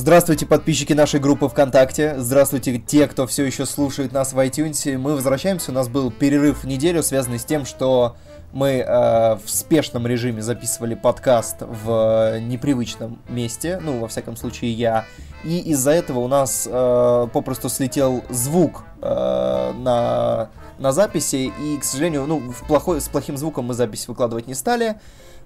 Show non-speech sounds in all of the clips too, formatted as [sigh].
Здравствуйте, подписчики нашей группы ВКонтакте. Здравствуйте, те, кто все еще слушает нас в iTunes. Мы возвращаемся. У нас был перерыв в неделю, связанный с тем, что мы э, в спешном режиме записывали подкаст в непривычном месте. Ну, во всяком случае, я. И из-за этого у нас э, попросту слетел звук э, на, на записи. И, к сожалению, ну, в плохой, с плохим звуком мы запись выкладывать не стали.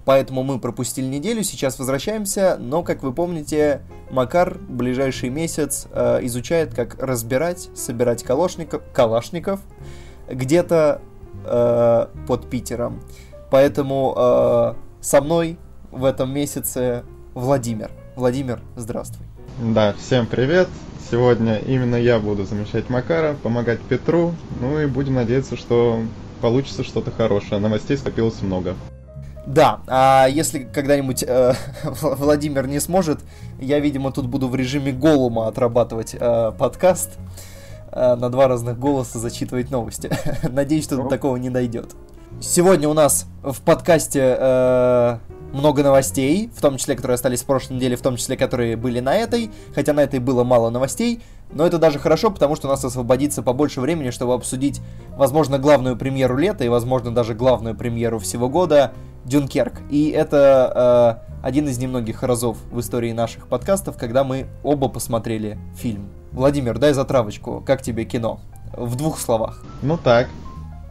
Поэтому мы пропустили неделю, сейчас возвращаемся, но, как вы помните, Макар ближайший месяц э, изучает, как разбирать, собирать калашников, калашников где-то э, под Питером. Поэтому э, со мной в этом месяце Владимир. Владимир, здравствуй. Да, всем привет. Сегодня именно я буду замещать Макара, помогать Петру. Ну и будем надеяться, что получится что-то хорошее. Новостей скопилось много. Да, а если когда-нибудь э, [laughs] Владимир не сможет, я, видимо, тут буду в режиме голума отрабатывать э, подкаст, э, на два разных голоса зачитывать новости. [laughs] Надеюсь, что такого не найдет. Сегодня у нас в подкасте э, много новостей, в том числе, которые остались в прошлой неделе, в том числе, которые были на этой, хотя на этой было мало новостей, но это даже хорошо, потому что у нас освободится побольше времени, чтобы обсудить, возможно, главную премьеру лета и, возможно, даже главную премьеру всего года Дюнкерк. И это э, один из немногих разов в истории наших подкастов, когда мы оба посмотрели фильм. Владимир, дай затравочку. Как тебе кино? В двух словах. Ну так.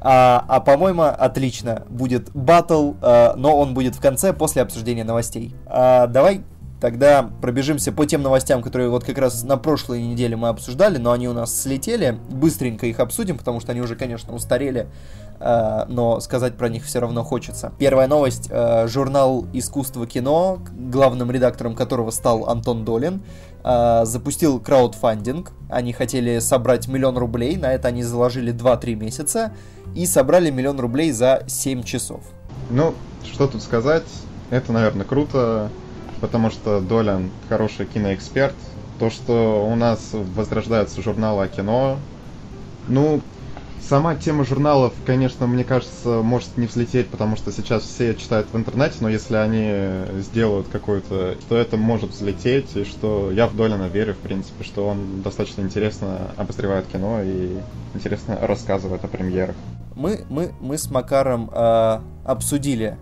А, а по-моему, отлично. Будет батл, э, но он будет в конце, после обсуждения новостей. А, давай Тогда пробежимся по тем новостям, которые вот как раз на прошлой неделе мы обсуждали, но они у нас слетели. Быстренько их обсудим, потому что они уже, конечно, устарели, э, но сказать про них все равно хочется. Первая новость. Э, журнал «Искусство кино», главным редактором которого стал Антон Долин, э, запустил краудфандинг. Они хотели собрать миллион рублей, на это они заложили 2-3 месяца и собрали миллион рублей за 7 часов. Ну, что тут сказать, это, наверное, круто потому что Долян хороший киноэксперт. То, что у нас возрождаются журналы о кино, ну, сама тема журналов, конечно, мне кажется, может не взлететь, потому что сейчас все читают в интернете, но если они сделают какую-то, то это может взлететь, и что я в Долина верю, в принципе, что он достаточно интересно обозревает кино и интересно рассказывает о премьерах. Мы, мы, мы с Макаром э, обсудили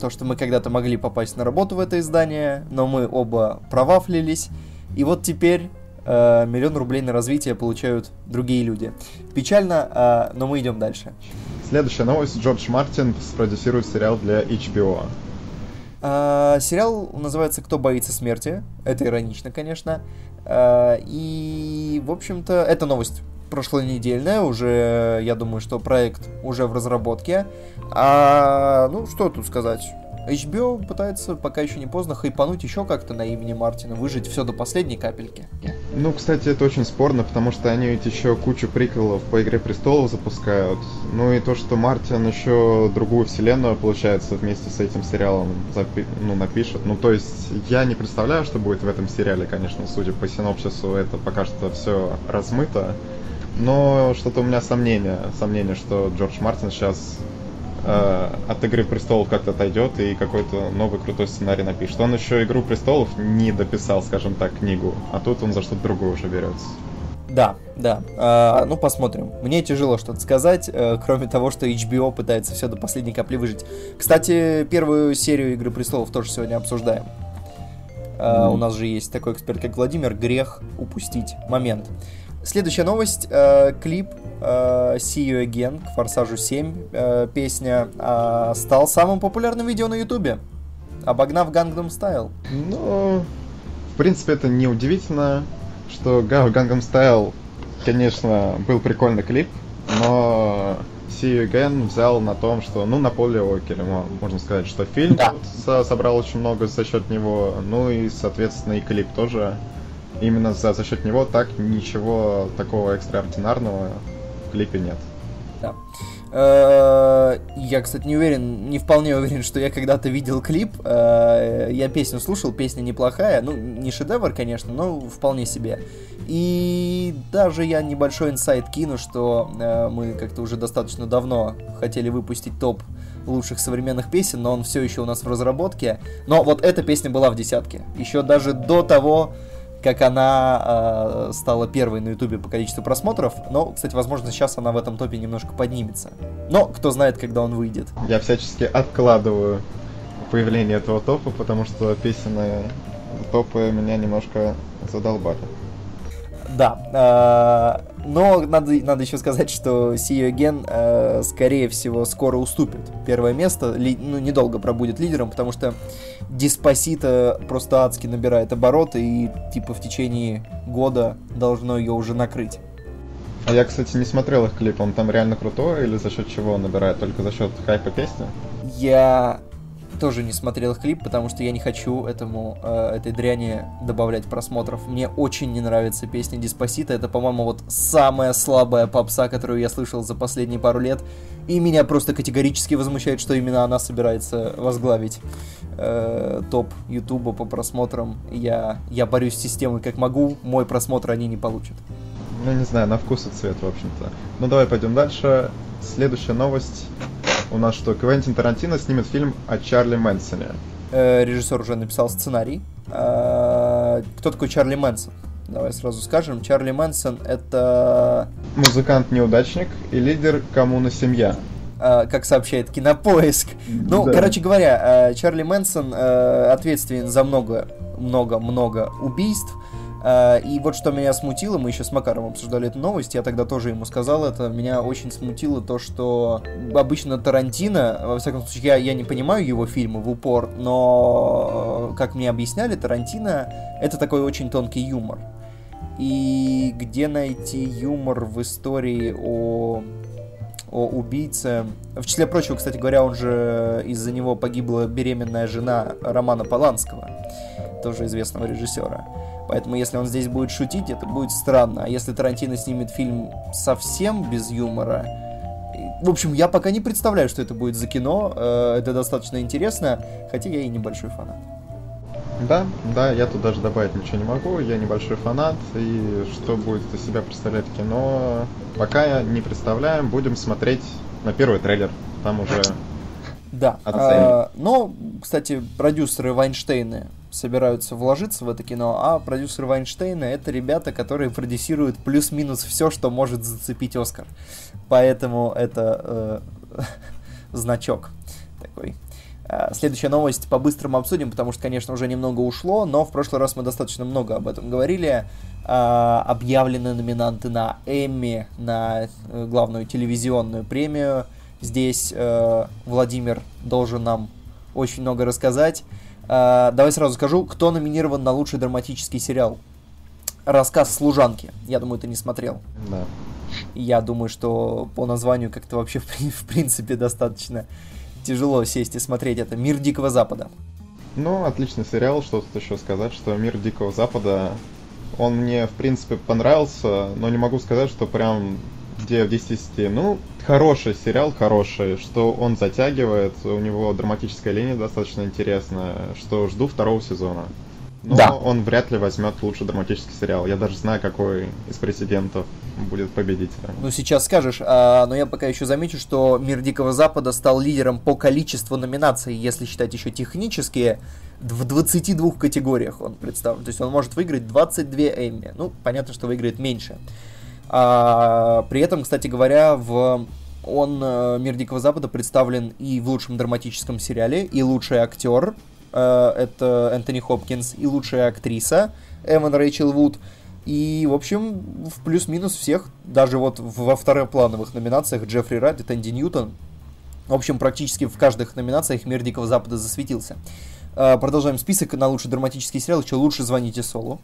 то, что мы когда-то могли попасть на работу в это издание, но мы оба провафлились. И вот теперь э, миллион рублей на развитие получают другие люди. Печально, э, но мы идем дальше. Следующая новость. Джордж Мартин спродюсирует сериал для HBO. Uh, сериал называется «Кто боится смерти». Это иронично, конечно. Uh, и, в общем-то, эта новость прошлонедельная, уже, я думаю, что проект уже в разработке. А, ну, что тут сказать? HBO пытается, пока еще не поздно, хайпануть еще как-то на имени Мартина, выжить все до последней капельки. Ну, кстати, это очень спорно, потому что они ведь еще кучу приколов по Игре Престолов запускают. Ну и то, что Мартин еще другую вселенную, получается, вместе с этим сериалом запи- ну, напишет. Ну, то есть, я не представляю, что будет в этом сериале, конечно, судя по синопсису, это пока что все размыто. Но что-то у меня сомнение, сомнение, что Джордж Мартин сейчас э, от Игры престолов как-то отойдет и какой-то новый крутой сценарий напишет. Он еще Игру престолов не дописал, скажем так, книгу, а тут он за что-то другое уже берется. Да, да. А, ну, посмотрим. Мне тяжело что-то сказать, э, кроме того, что HBO пытается все до последней капли выжить. Кстати, первую серию Игры престолов тоже сегодня обсуждаем. Mm-hmm. У нас же есть такой эксперт, как Владимир. Грех упустить момент. Следующая новость. Э, клип э, See You Again к Форсажу 7. Э, песня э, стал самым популярным видео на Ютубе, обогнав Gangnam Style. Ну, в принципе, это не удивительно, что Gangnam Style, конечно, был прикольный клип, но See You Again взял на том, что, ну, на поле окей, можно сказать, что фильм да. собрал очень много за счет него, ну и, соответственно, и клип тоже именно за, за счет него так ничего такого экстраординарного в клипе нет. Да. Э, я, кстати, не уверен, не вполне уверен, что я когда-то видел клип. Э, я песню слушал, песня неплохая. Ну, не шедевр, конечно, но вполне себе. И даже я небольшой инсайт кину, что э, мы как-то уже достаточно давно хотели выпустить топ лучших современных песен, но он все еще у нас в разработке. Но вот эта песня была в десятке. Еще даже до того, как она э, стала первой на Ютубе по количеству просмотров. Но, кстати, возможно, сейчас она в этом топе немножко поднимется. Но кто знает, когда он выйдет. Я всячески откладываю появление этого топа, потому что песенные топы меня немножко задолбали. Да, э, но надо, надо еще сказать, что You Again, э, скорее всего, скоро уступит первое место, ну, недолго пробудет лидером, потому что Диспосита просто адски набирает обороты, и типа в течение года должно ее уже накрыть. А я, кстати, не смотрел их клип, он там реально крутой или за счет чего он набирает? Только за счет хайпа песни? Я тоже не смотрел клип, потому что я не хочу этому, э, этой дряни добавлять просмотров. Мне очень не нравится песня Диспосита. Это, по-моему, вот самая слабая попса, которую я слышал за последние пару лет. И меня просто категорически возмущает, что именно она собирается возглавить э, топ Ютуба по просмотрам. Я, я борюсь с системой как могу, мой просмотр они не получат. Ну, не знаю, на вкус и цвет, в общем-то. Ну, давай пойдем дальше. Следующая новость у нас что, Квентин Тарантино снимет фильм о Чарли Мэнсоне. Э, режиссер уже написал сценарий. Э, кто такой Чарли Мэнсон? Давай сразу скажем. Чарли Мэнсон это... Музыкант-неудачник и лидер коммуны «Семья». Uh, как сообщает Кинопоиск. Ну, да. короче говоря, Чарли Мэнсон ответственен за много, много, много убийств. А, и вот что меня смутило, мы еще с Макаром обсуждали эту новость, я тогда тоже ему сказал это, меня очень смутило то, что обычно Тарантино, во всяком случае, я, я не понимаю его фильмы в упор, но, э, как мне объясняли, Тарантино это такой очень тонкий юмор. И где найти юмор в истории о о убийце. В числе прочего, кстати говоря, он же из-за него погибла беременная жена Романа Поланского, тоже известного режиссера. Поэтому если он здесь будет шутить, это будет странно. А если Тарантино снимет фильм совсем без юмора... В общем, я пока не представляю, что это будет за кино. Э, это достаточно интересно, хотя я и небольшой фанат. Да, да, я тут даже добавить ничего не могу. Я небольшой фанат, и что будет из себя представлять кино, пока не представляем. Будем смотреть на первый трейлер. Там уже да. А, но, кстати, продюсеры Вайнштейны собираются вложиться в это кино, а продюсеры Вайнштейна это ребята, которые продюсируют плюс-минус все, что может зацепить Оскар. Поэтому это э, [laughs] значок такой. А, следующая новость по-быстрому обсудим, потому что, конечно, уже немного ушло, но в прошлый раз мы достаточно много об этом говорили. А, объявлены номинанты на Эмми, на э, главную телевизионную премию. Здесь э, Владимир должен нам очень много рассказать. Uh, давай сразу скажу, кто номинирован на лучший драматический сериал. Рассказ служанки. Я думаю, ты не смотрел. Да. Я думаю, что по названию как-то вообще [laughs] в, в принципе достаточно тяжело сесть и смотреть это. Мир Дикого Запада. Ну, отличный сериал, что тут еще сказать, что Мир Дикого Запада, он мне, в принципе, понравился, но не могу сказать, что прям 9 10 Ну, хороший сериал, хороший, что он затягивает, у него драматическая линия достаточно интересная, что жду второго сезона. Но да. он вряд ли возьмет лучший драматический сериал. Я даже знаю, какой из президентов будет победителем. Ну, сейчас скажешь, а, но я пока еще замечу, что Мир Дикого Запада стал лидером по количеству номинаций, если считать еще технические, в 22 категориях он представлен. То есть он может выиграть 22 Эмми. Ну, понятно, что выиграет меньше. А, при этом, кстати говоря, в он, э, Мир Дикого Запада, представлен и в лучшем драматическом сериале, и лучший актер, э, это Энтони Хопкинс, и лучшая актриса, Эван Рэйчел Вуд, и, в общем, в плюс-минус всех, даже вот во второплановых номинациях Джеффри Райт и Тэнди Ньютон, в общем, практически в каждых номинациях Мир Дикого Запада засветился. Э, продолжаем список на лучший драматический сериал, еще лучше звоните Солу.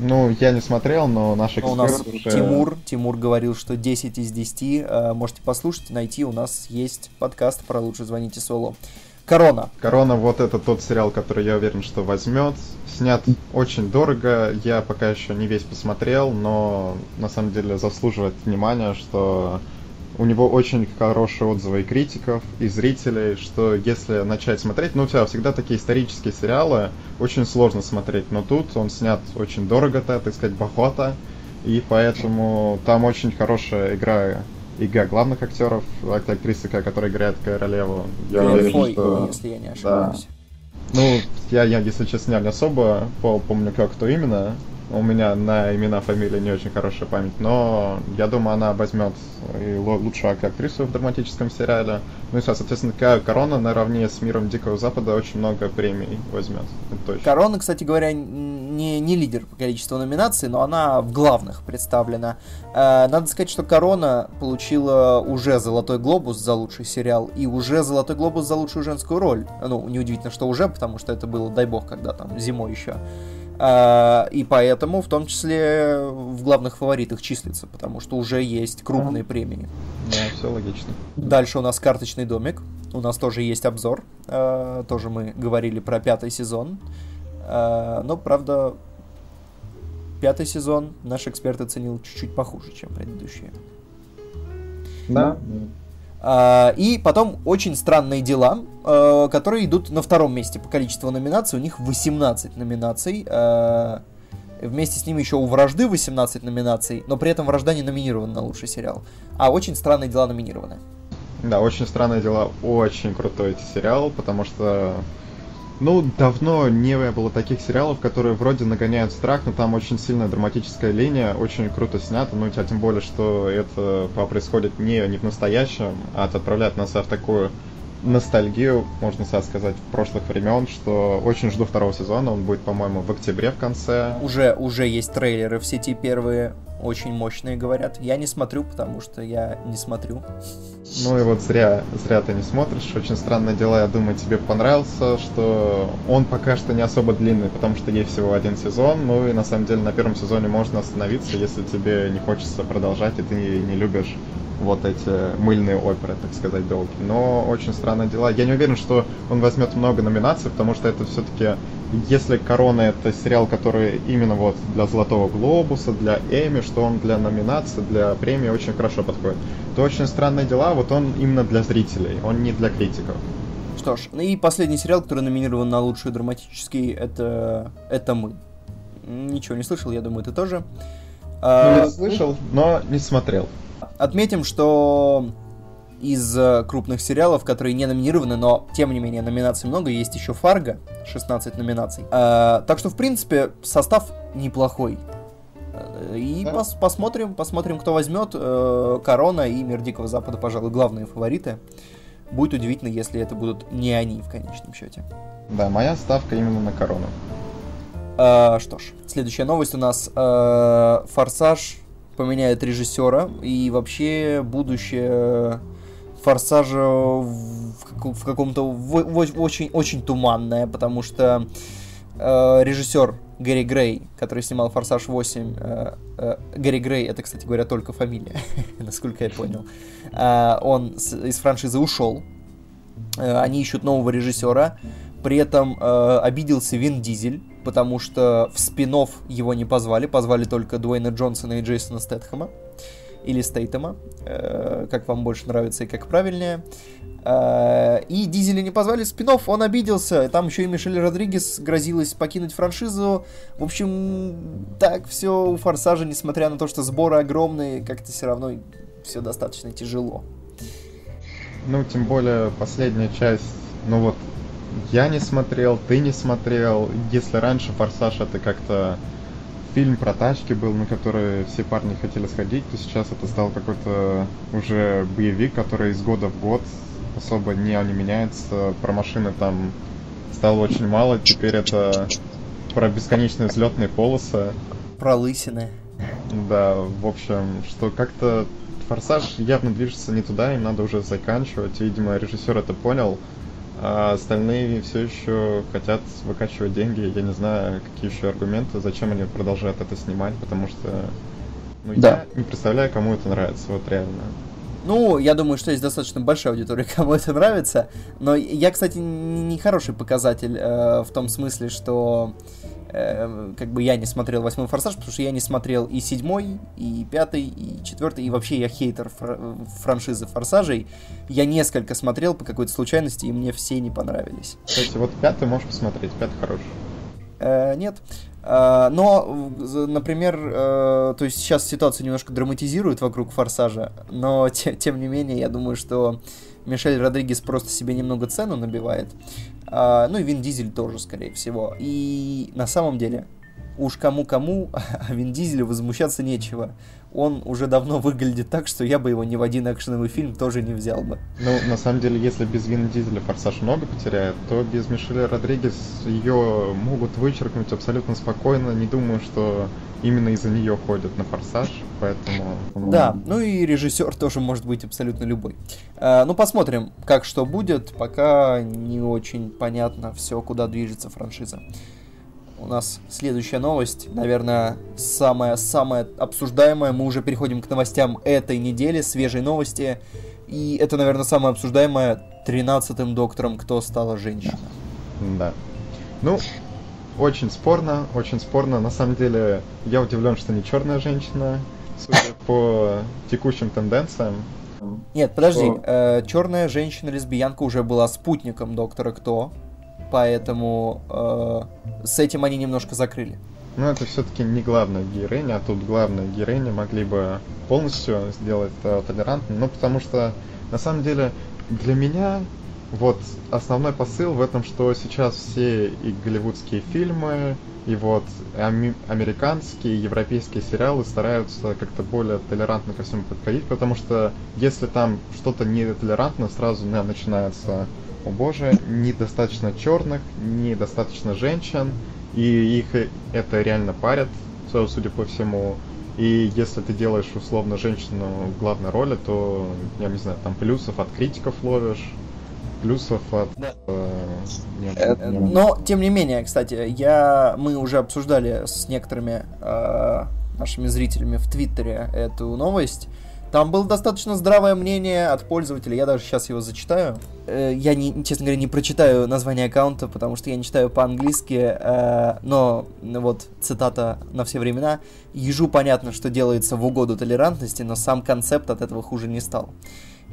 Ну, я не смотрел, но наш эксперт У нас уже... Тимур, Тимур говорил, что 10 из 10. Э, можете послушать, найти. У нас есть подкаст про «Лучше звоните Соло». Корона. Корона, вот это тот сериал, который я уверен, что возьмет. Снят очень дорого. Я пока еще не весь посмотрел, но на самом деле заслуживает внимания, что у него очень хорошие отзывы и критиков, и зрителей, что если начать смотреть, ну, все, всегда такие исторические сериалы очень сложно смотреть, но тут он снят очень дорого-то, так сказать, бахота, и поэтому там очень хорошая игра игра главных актеров, актрисы, которая играет королеву. Я уверен, что... если я не ошибаюсь. Да. Ну, я, я, если честно, не особо помню, как кто именно, У меня на имена, фамилии не очень хорошая память, но я думаю, она возьмет и лучшую актрису в драматическом сериале. Ну и, соответственно, Корона наравне с Миром Дикого Запада очень много премий возьмет. точно. Корона, кстати говоря, не, не лидер по количеству номинаций, но она в главных представлена. Э, надо сказать, что Корона получила уже Золотой Глобус за лучший сериал и уже Золотой Глобус за лучшую женскую роль. Ну, неудивительно, что уже, потому что это было, дай бог, когда там зимой еще. А, и поэтому в том числе в главных фаворитах числится, потому что уже есть крупные премии. Да, все логично. Дальше у нас карточный домик. У нас тоже есть обзор. А, тоже мы говорили про пятый сезон. А, но, правда, пятый сезон наш эксперт оценил чуть-чуть похуже, чем предыдущие. Да. Uh, и потом очень странные дела, uh, которые идут на втором месте по количеству номинаций. У них 18 номинаций. Uh, вместе с ними еще у вражды 18 номинаций, но при этом вражда не номинирована на лучший сериал. А очень странные дела номинированы. Да, очень странные дела. Очень крутой сериал, потому что ну, давно не было таких сериалов, которые вроде нагоняют страх, но там очень сильная драматическая линия, очень круто снято, ну, а тем более, что это происходит не, не в настоящем, а отправляет нас в такую ностальгию, можно сказать, прошлых времен, что очень жду второго сезона, он будет, по-моему, в октябре в конце. Уже, уже есть трейлеры в сети первые, очень мощные, говорят. Я не смотрю, потому что я не смотрю. Ну и вот зря, зря ты не смотришь. Очень странные дела, я думаю, тебе понравился, что он пока что не особо длинный, потому что есть всего один сезон. Ну и на самом деле на первом сезоне можно остановиться, если тебе не хочется продолжать и ты не, не любишь вот эти мыльные оперы, так сказать, долгие. Но очень странные дела. Я не уверен, что он возьмет много номинаций, потому что это все-таки, если Корона это сериал, который именно вот для Золотого Глобуса, для Эми, что он для номинации, для премии очень хорошо подходит, то очень странные дела, вот он именно для зрителей, он не для критиков. Что ж, ну и последний сериал, который номинирован на лучший драматический, это, это мы. Ничего не слышал, я думаю, ты тоже. Ну, я а, слышал, но не смотрел. Отметим, что из э, крупных сериалов, которые не номинированы, но тем не менее номинаций много, есть еще Фарго, 16 номинаций. Э, так что, в принципе, состав неплохой. Э, и да. пос посмотрим, посмотрим, кто возьмет. Э, Корона и Мир Дикого Запада, пожалуй, главные фавориты. Будет удивительно, если это будут не они в конечном счете. Да, моя ставка именно на Корону. Э, что ж, следующая новость у нас. Э, Форсаж поменяет режиссера, и вообще будущее Форсажа в, каком-то в, в, очень, очень туманное, потому что э, режиссер Гэри Грей, который снимал Форсаж 8, э, э, Гэри Грей, это, кстати говоря, только фамилия, [laughs] насколько я понял, э, он с, из франшизы ушел, э, они ищут нового режиссера, при этом э, обиделся Вин Дизель, потому что в спин его не позвали, позвали только Дуэйна Джонсона и Джейсона Стэтхэма, или Стейтема, э, как вам больше нравится и как правильнее. Э, и Дизеля не позвали в спин он обиделся, там еще и Мишель Родригес грозилась покинуть франшизу. В общем, так все у Форсажа, несмотря на то, что сборы огромные, как-то все равно все достаточно тяжело. Ну, тем более последняя часть, ну вот я не смотрел, ты не смотрел. Если раньше «Форсаж» это как-то фильм про тачки был, на который все парни хотели сходить, то сейчас это стал какой-то уже боевик, который из года в год особо не, не меняется. Про машины там стало очень мало. Теперь это про бесконечные взлетные полосы. Про лысины. Да, в общем, что как-то Форсаж явно движется не туда, им надо уже заканчивать. Видимо, режиссер это понял а остальные все еще хотят выкачивать деньги. Я не знаю, какие еще аргументы, зачем они продолжают это снимать, потому что ну, да. я не представляю, кому это нравится, вот реально. Ну, я думаю, что есть достаточно большая аудитория, [laughs] кому это нравится. Но я, кстати, не хороший показатель э, в том смысле, что э, как бы я не смотрел восьмой форсаж, потому что я не смотрел и седьмой, и пятый, и четвертый, и вообще я хейтер фр- франшизы форсажей. Я несколько смотрел по какой-то случайности, и мне все не понравились. Кстати, вот пятый можешь посмотреть, пятый хороший. Э, нет. Uh, но, например, то есть сейчас ситуацию немножко драматизируют вокруг Форсажа, но те, тем не менее, я думаю, что Мишель Родригес просто себе немного цену набивает. А, ну и Вин Дизель тоже, скорее всего. И на самом деле уж кому-кому, [laughs] а Вин Дизелю возмущаться нечего. Он уже давно выглядит так, что я бы его ни в один экшеновый фильм тоже не взял бы. Ну, на самом деле, если без Вина Дизеля Форсаж много потеряет, то без Мишеля Родригес ее могут вычеркнуть абсолютно спокойно. Не думаю, что именно из-за нее ходят на Форсаж, поэтому... Да, ну и режиссер тоже может быть абсолютно любой. А, ну, посмотрим, как что будет, пока не очень понятно все, куда движется франшиза у нас следующая новость, наверное, самая-самая обсуждаемая. Мы уже переходим к новостям этой недели, свежие новости. И это, наверное, самое обсуждаемое тринадцатым доктором, кто стала женщина. Да. Ну, очень спорно, очень спорно. На самом деле, я удивлен, что не черная женщина, судя по текущим тенденциям. Нет, подожди, что... э, черная женщина-лесбиянка уже была спутником доктора Кто, поэтому э, с этим они немножко закрыли. Ну, это все-таки не главная героиня, а тут главная героиня могли бы полностью сделать э, толерантным, ну, потому что, на самом деле, для меня вот основной посыл в этом, что сейчас все и голливудские фильмы, и вот ами- американские, европейские сериалы стараются как-то более толерантно ко всему подходить, потому что если там что-то нетолерантно, сразу да, начинается о боже, недостаточно черных, недостаточно женщин, и их это реально парят, судя по всему. И если ты делаешь условно женщину в главной роли, то, я не знаю, там плюсов от критиков ловишь, плюсов от... Да. Э, нет, э, нет. Но, тем не менее, кстати, я, мы уже обсуждали с некоторыми э, нашими зрителями в Твиттере эту новость, там было достаточно здравое мнение от пользователя, я даже сейчас его зачитаю. Э, я, не, честно говоря, не прочитаю название аккаунта, потому что я не читаю по-английски, э, но вот цитата на все времена. Ежу понятно, что делается в угоду толерантности, но сам концепт от этого хуже не стал.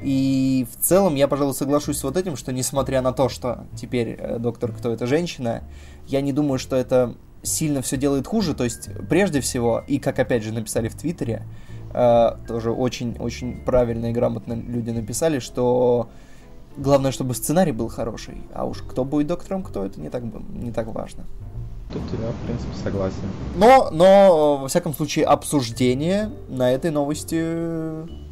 И в целом я, пожалуй, соглашусь с вот этим, что несмотря на то, что теперь э, доктор кто это женщина, я не думаю, что это сильно все делает хуже. То есть, прежде всего, и как опять же написали в Твиттере, тоже очень-очень правильно и грамотно люди написали, что главное, чтобы сценарий был хороший, а уж кто будет доктором, кто это не так, не так важно. Тут я, в принципе, согласен. Но, но, во всяком случае, обсуждение на этой новости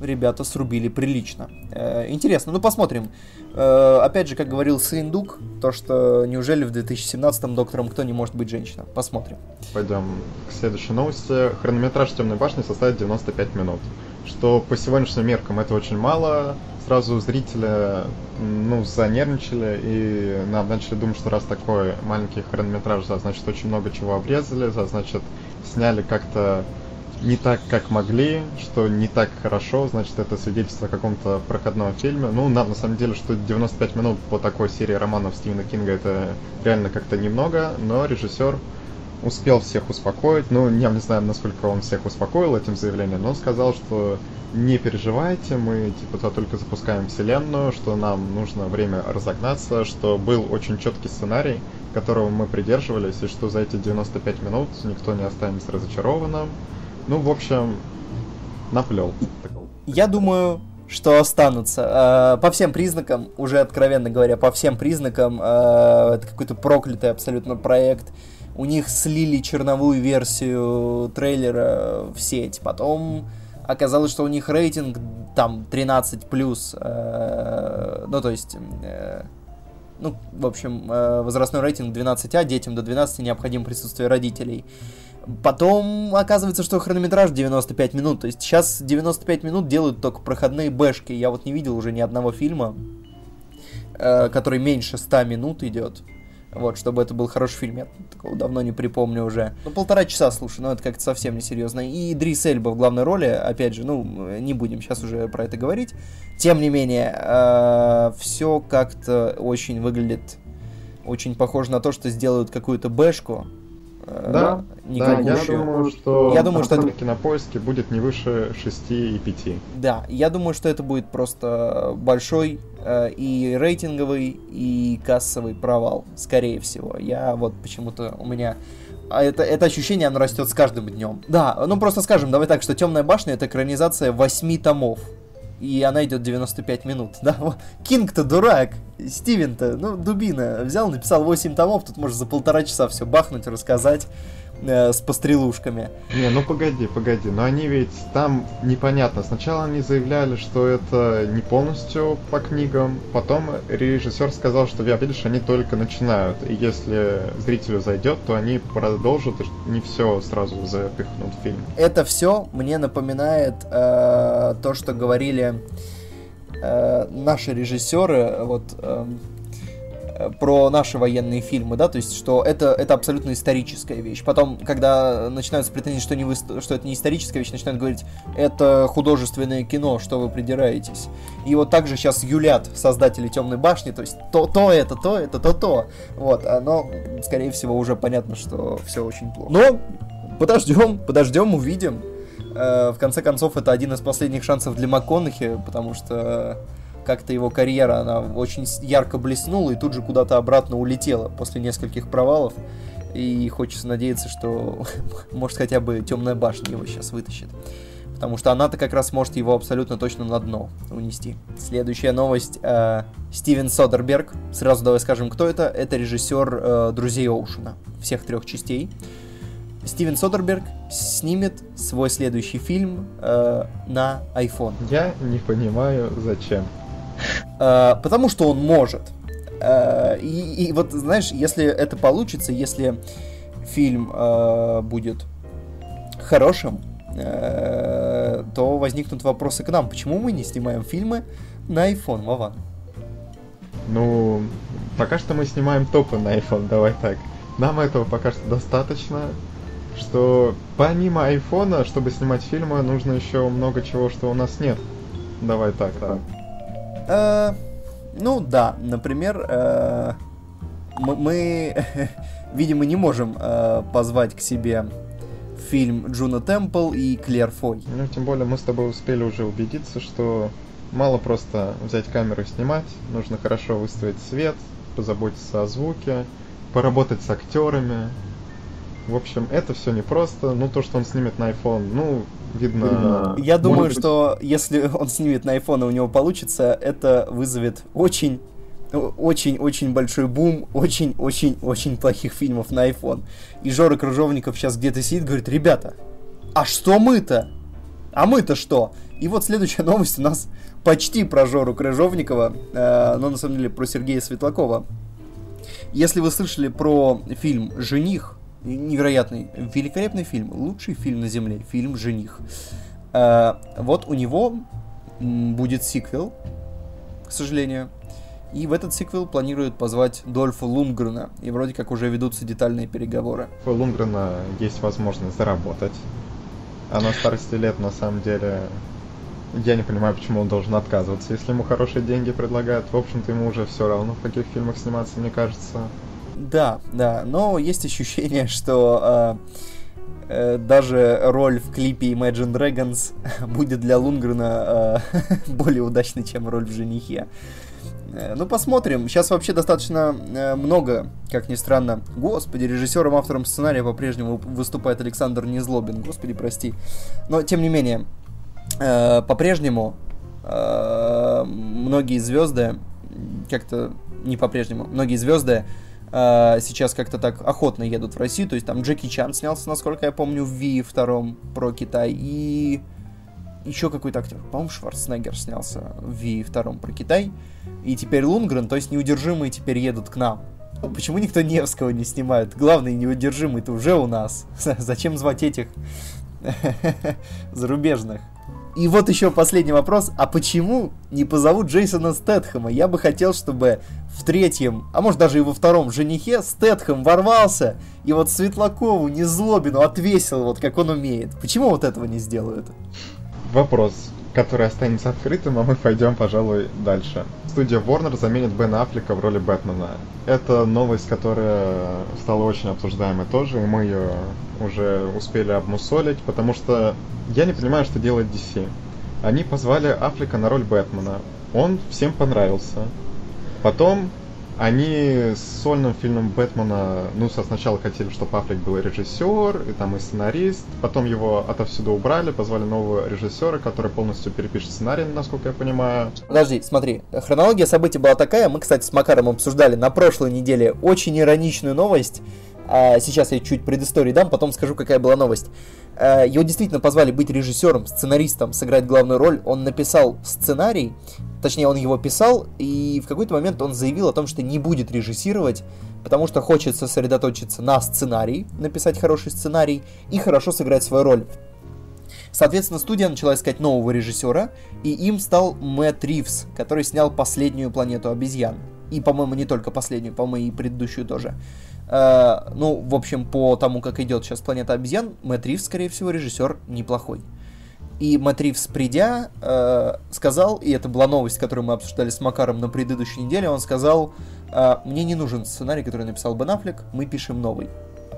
ребята срубили прилично. Э, интересно, ну посмотрим. Э, опять же, как говорил Сындук, то, что неужели в 2017-м доктором кто не может быть женщина? Посмотрим. Пойдем к следующей новости. Хронометраж Темной башни составит 95 минут. Что по сегодняшним меркам это очень мало, сразу зрители, ну, занервничали и начали думать, что раз такой маленький хронометраж, значит, очень много чего обрезали, значит, сняли как-то не так, как могли, что не так хорошо, значит, это свидетельство о каком-то проходном фильме. Ну, нам на самом деле, что 95 минут по такой серии романов Стивена Кинга это реально как-то немного, но режиссер успел всех успокоить. Ну, я не знаю, насколько он всех успокоил этим заявлением, но он сказал, что не переживайте, мы типа только запускаем вселенную, что нам нужно время разогнаться, что был очень четкий сценарий, которого мы придерживались, и что за эти 95 минут никто не останется разочарованным. Ну, в общем, наплел. Я думаю, что останутся. Э, по всем признакам, уже откровенно говоря, по всем признакам, э, это какой-то проклятый абсолютно проект. У них слили черновую версию трейлера в сеть. Потом оказалось, что у них рейтинг там 13 плюс, э, ну то есть, э, ну, в общем, э, возрастной рейтинг 12А, детям до 12 необходимо присутствие родителей. Потом оказывается, что хронометраж 95 минут, то есть сейчас 95 минут делают только проходные бэшки, я вот не видел уже ни одного фильма, который меньше 100 минут идет. Вот, чтобы это был хороший фильм, я такого давно не припомню уже. Ну, полтора часа, слушай, ну это как-то совсем несерьезно. И Дрис Эльба в главной роли, опять же, ну, не будем сейчас уже про это говорить. Тем не менее, э, все как-то очень выглядит, очень похоже на то, что сделают какую-то бэшку, Э, да, да, я думаю, что я думаю, что это... кинопоиске будет не выше 6 и 5. Да, я думаю, что это будет просто большой и рейтинговый, и кассовый провал, скорее всего. Я вот почему-то у меня а это, это ощущение, оно растет с каждым днем. Да, ну просто скажем, давай так, что Темная башня это экранизация восьми томов и она идет 95 минут. [laughs] Да? Кинг-то дурак, Стивен-то, ну, дубина, взял, написал 8 томов, тут можешь за полтора часа все бахнуть, рассказать. Э, с пострелушками. Не, ну погоди, погоди, но они ведь там непонятно. Сначала они заявляли, что это не полностью по книгам, потом режиссер сказал, что, я видишь, они только начинают, и если зрителю зайдет, то они продолжат, и не все сразу запихнут в фильм. Это все мне напоминает э, то, что говорили э, наши режиссеры, вот... Э, Э, про наши военные фильмы, да, то есть, что это, это абсолютно историческая вещь. Потом, когда начинаются претензии, что, не вы, что это не историческая вещь, начинают говорить, это художественное кино, что вы придираетесь. И вот также сейчас юлят создатели Темной башни, то есть, то, то это, то это, то то. Вот, а, но, скорее всего, уже понятно, что все очень плохо. Но подождем, подождем, увидим. Э, в конце концов, это один из последних шансов для МакКонахи, потому что как-то его карьера, она очень ярко блеснула и тут же куда-то обратно улетела после нескольких провалов. И хочется надеяться, что, [laughs] может, хотя бы Темная башня его сейчас вытащит. Потому что она-то как раз может его абсолютно точно на дно унести. Следующая новость. Э, Стивен Содерберг. Сразу давай скажем, кто это. Это режиссер э, «Друзей Оушена». Всех трех частей. Стивен Содерберг снимет свой следующий фильм э, на iPhone. Я не понимаю, зачем. Э, потому что он может. Э, и, и вот, знаешь, если это получится, если фильм э, будет хорошим, то возникнут вопросы к нам. Почему мы не снимаем фильмы на iPhone, Вован? Ну, пока что мы снимаем топы на iPhone, давай так. Нам этого пока что достаточно, что помимо айфона, чтобы снимать фильмы, нужно еще много чего, что у нас нет. Давай так, да. Э, ну да, например, э, мы, [laughs] видимо, не можем э, позвать к себе в фильм Джуно Темпл и Клер Фой. Ну, тем более мы с тобой успели уже убедиться, что мало просто взять камеру и снимать, нужно хорошо выставить свет, позаботиться о звуке, поработать с актерами, в общем, это все непросто. Ну, то, что он снимет на iPhone, ну, видно... Я думаю, быть... что если он снимет на iPhone и у него получится, это вызовет очень очень-очень большой бум очень-очень-очень плохих фильмов на iPhone. И Жора Кружовников сейчас где-то сидит, говорит, ребята, а что мы-то? А мы-то что? И вот следующая [laughs] новость у нас почти про Жору Крыжовникова, э, но на самом деле про Сергея Светлакова. Если вы слышали про фильм «Жених», невероятный, великолепный фильм, лучший фильм на Земле, фильм «Жених». А, вот у него будет сиквел, к сожалению, и в этот сиквел планируют позвать Дольфа Лунгрена, и вроде как уже ведутся детальные переговоры. У Лунгрена есть возможность заработать, а на старости лет, на самом деле, я не понимаю, почему он должен отказываться, если ему хорошие деньги предлагают. В общем-то, ему уже все равно, в каких фильмах сниматься, мне кажется. Да, да, но есть ощущение, [laughs] что э, э, даже роль в клипе Imagine Dragons [laughs] будет для Лунгрена э, [laughs] более удачной, чем роль в «Женихе». Э, ну, посмотрим. Сейчас вообще достаточно э, много, как ни странно. Господи, режиссером, автором сценария по-прежнему выступает Александр Незлобин. Господи, прости. Но, тем не менее, э, по-прежнему многие звезды, как-то не по-прежнему, многие звезды э, сейчас как-то так охотно едут в Россию. То есть там Джеки Чан снялся, насколько я помню, в Ви втором про Китай. И еще какой-то актер, по-моему, Шварценеггер снялся в Ви втором про Китай. И теперь Лунгрен, то есть неудержимые теперь едут к нам. Почему никто Невского не снимает? Главный неудержимый-то уже у нас. [laughs] Зачем звать этих [laughs] зарубежных? И вот еще последний вопрос. А почему не позовут Джейсона Стэтхэма? Я бы хотел, чтобы в третьем, а может даже и во втором женихе Стэтхэм ворвался и вот Светлакову, не злобину отвесил, вот как он умеет. Почему вот этого не сделают? Вопрос, который останется открытым, а мы пойдем, пожалуй, дальше. Студия Warner заменит Бена Аффлека в роли Бэтмена. Это новость, которая стала очень обсуждаемой тоже, и мы ее уже успели обмусолить, потому что я не понимаю, что делает DC. Они позвали Аффлека на роль Бэтмена. Он всем понравился. Потом они с сольным фильмом Бэтмена, ну, сначала хотели, чтобы Аффлек был режиссер, и там и сценарист, потом его отовсюду убрали, позвали нового режиссера, который полностью перепишет сценарий, насколько я понимаю. Подожди, смотри, хронология событий была такая, мы, кстати, с Макаром обсуждали на прошлой неделе очень ироничную новость, А сейчас я чуть предыстории дам, потом скажу, какая была новость. А, его действительно позвали быть режиссером, сценаристом, сыграть главную роль. Он написал сценарий, точнее, он его писал, и в какой-то момент он заявил о том, что не будет режиссировать, потому что хочет сосредоточиться на сценарии, написать хороший сценарий и хорошо сыграть свою роль. Соответственно, студия начала искать нового режиссера, и им стал Мэтт Ривз, который снял последнюю планету обезьян. И, по-моему, не только последнюю, по-моему, и предыдущую тоже. Uh, ну, в общем, по тому, как идет сейчас планета обезьян, Мэтт Ривз, скорее всего, режиссер неплохой. И Мэтт Ривз, придя, uh, сказал, и это была новость, которую мы обсуждали с Макаром на предыдущей неделе, он сказал, uh, мне не нужен сценарий, который написал Бен Аффлек, мы пишем новый.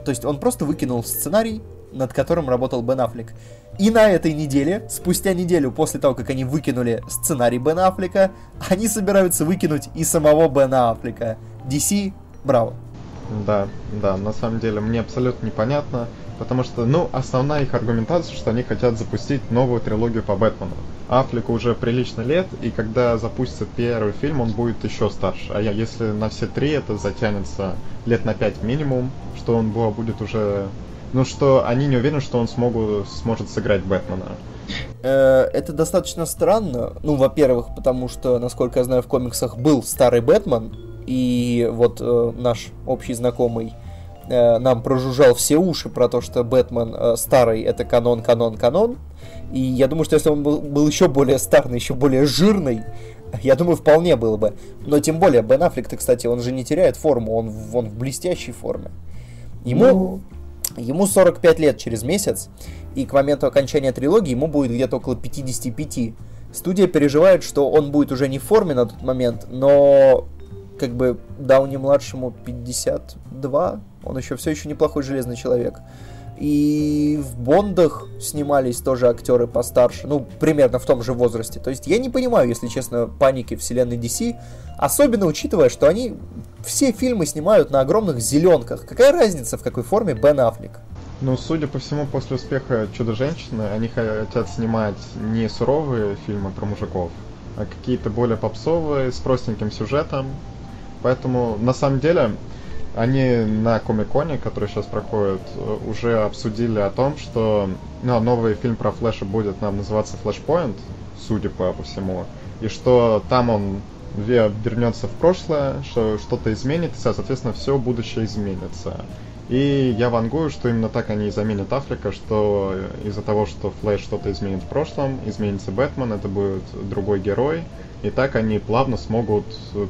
То есть он просто выкинул сценарий, над которым работал Бен Аффлек. И на этой неделе, спустя неделю после того, как они выкинули сценарий Бена Аффлека, они собираются выкинуть и самого Бена Аффлека. DC, браво. Да, да, на самом деле мне абсолютно непонятно, потому что, ну, основная их аргументация, что они хотят запустить новую трилогию по Бэтмену. Аффлеку уже прилично лет, и когда запустится первый фильм, он будет еще старше. А если на все три это затянется лет на пять минимум, что он будет уже ну что они не уверены, что он смогу, сможет сыграть Бэтмена. Э, это достаточно странно. Ну, во-первых, потому что, насколько я знаю, в комиксах был старый Бэтмен, и вот э, наш общий знакомый э, нам прожужжал все уши про то, что Бэтмен э, старый это канон, канон, канон. И я думаю, что если он был, был еще более старый, еще более жирный, я думаю, вполне было бы. Но тем более, Бен Аффлек, кстати, он же не теряет форму, он, он в блестящей форме. Ему, ну... Ему 45 лет через месяц, и к моменту окончания трилогии ему будет где-то около 55. Студия переживает, что он будет уже не в форме на тот момент, но как бы Дауни-младшему 52, он еще все еще неплохой железный человек. И в Бондах снимались тоже актеры постарше, ну, примерно в том же возрасте. То есть я не понимаю, если честно, паники вселенной DC, особенно учитывая, что они все фильмы снимают на огромных зеленках. Какая разница, в какой форме Бен Аффлек? Ну, судя по всему, после успеха «Чудо-женщины» они хотят снимать не суровые фильмы про мужиков, а какие-то более попсовые, с простеньким сюжетом. Поэтому, на самом деле, они на Комиконе, который сейчас проходит, уже обсудили о том, что ну, новый фильм про Флэша будет нам называться Flashpoint, судя по всему, и что там он вернется в прошлое, что что-то изменится, соответственно, все будущее изменится. И я вангую, что именно так они и заменят Африка, что из-за того, что Флэш что-то изменит в прошлом, изменится Бэтмен, это будет другой герой, и так они плавно смогут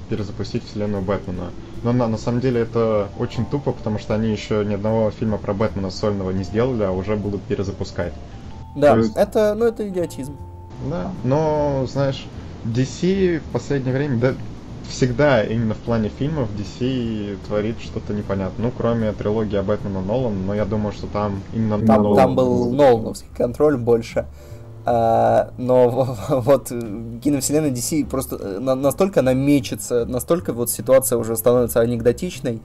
перезапустить вселенную Бэтмена. Но на, на самом деле это очень тупо, потому что они еще ни одного фильма про Бэтмена сольного не сделали, а уже будут перезапускать. Да, есть... это, ну, это идиотизм. Да, но, знаешь, DC в последнее время, да, всегда именно в плане фильмов DC творит что-то непонятное. Ну, кроме трилогии о Бэтмена Нолан, но я думаю, что там именно там, Нолан... там был Нолановский контроль больше. А, но [laughs] вот киновселенная DC просто э, настолько она мечется, настолько вот ситуация уже становится анекдотичной,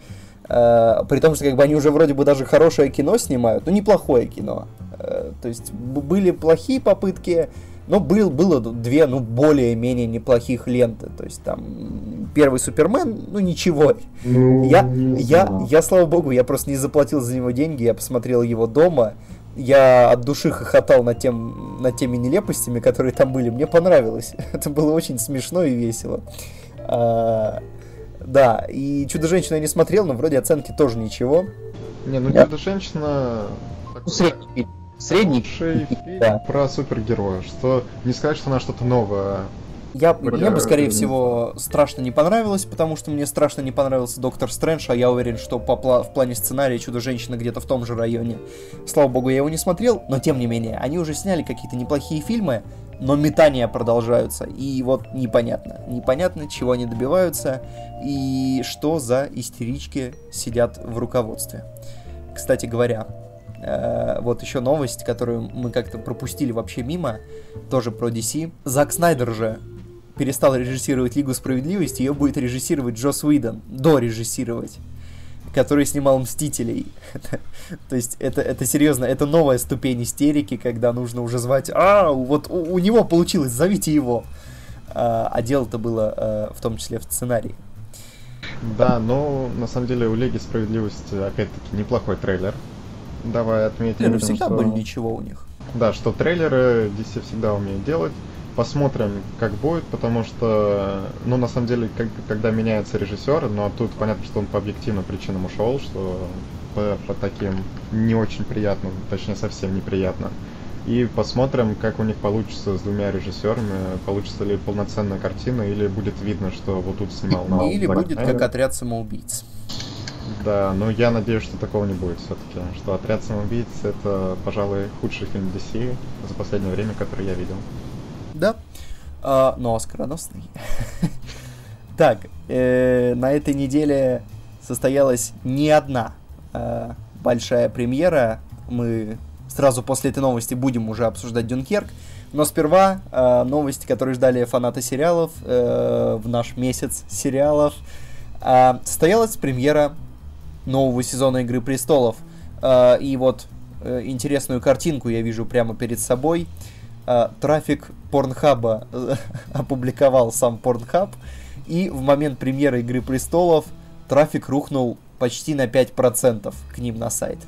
а, при том, что как бы они уже вроде бы даже хорошее кино снимают, ну неплохое кино. А, то есть были плохие попытки, но был, было две, ну, более-менее неплохих ленты. То есть там первый Супермен, ну ничего. Ну, я, я, я, слава богу, я просто не заплатил за него деньги, я посмотрел его дома. Я от души хохотал над, тем, над теми нелепостями, которые там были. Мне понравилось. [laughs] Это было очень смешно и весело. А, да, и Чудо-женщину я не смотрел, но вроде оценки тоже ничего. Не, ну Чудо-женщина... Ну, средний фильм да. про супергероя, что не сказать, что она что-то новое. Я, мне бы, скорее всего, страшно не понравилось, потому что мне страшно не понравился Доктор Стрэндж, а я уверен, что по пла- в плане сценария Чудо-женщина где-то в том же районе. Слава богу, я его не смотрел, но тем не менее, они уже сняли какие-то неплохие фильмы, но метания продолжаются, и вот непонятно. Непонятно, чего они добиваются, и что за истерички сидят в руководстве. Кстати говоря, Э, вот еще новость, которую мы как-то пропустили вообще мимо, тоже про DC. Зак Снайдер же перестал режиссировать Лигу Справедливости, ее будет режиссировать Джос Уидон, дорежиссировать который снимал «Мстителей». [laughs] То есть это, это серьезно, это новая ступень истерики, когда нужно уже звать «А, вот у, у него получилось, зовите его!» А, а дело-то было а, в том числе в сценарии. Да, но на самом деле у Лиги Справедливости опять-таки неплохой трейлер. Давай отметим. Ну, всегда что... были ничего у них. Да, что трейлеры DC всегда умеют делать. Посмотрим, как будет, потому что, ну, на самом деле, как, когда меняется режиссер, но тут понятно, что он по объективным причинам ушел, что по, по таким не очень приятным, точнее, совсем неприятно. И посмотрим, как у них получится с двумя режиссерами, получится ли полноценная картина, или будет видно, что вот тут снимал [laughs] на Или будет как отряд самоубийц. Да, но я надеюсь, что такого не будет все-таки. Что отряд самоубийц это, пожалуй, худший фильм DC за последнее время, который я видел. Да, а, но оскароносный. [laughs] Так, э, на этой неделе состоялась не одна э, большая премьера. Мы сразу после этой новости будем уже обсуждать Дюнкерк. Но сперва э, новости, которые ждали фанаты сериалов э, в наш месяц сериалов. Э, состоялась премьера нового сезона Игры престолов. Э, и вот э, интересную картинку я вижу прямо перед собой. Э, трафик Порнхаба э, опубликовал сам Порнхаб. И в момент премьеры Игры престолов трафик рухнул почти на 5% к ним на сайт.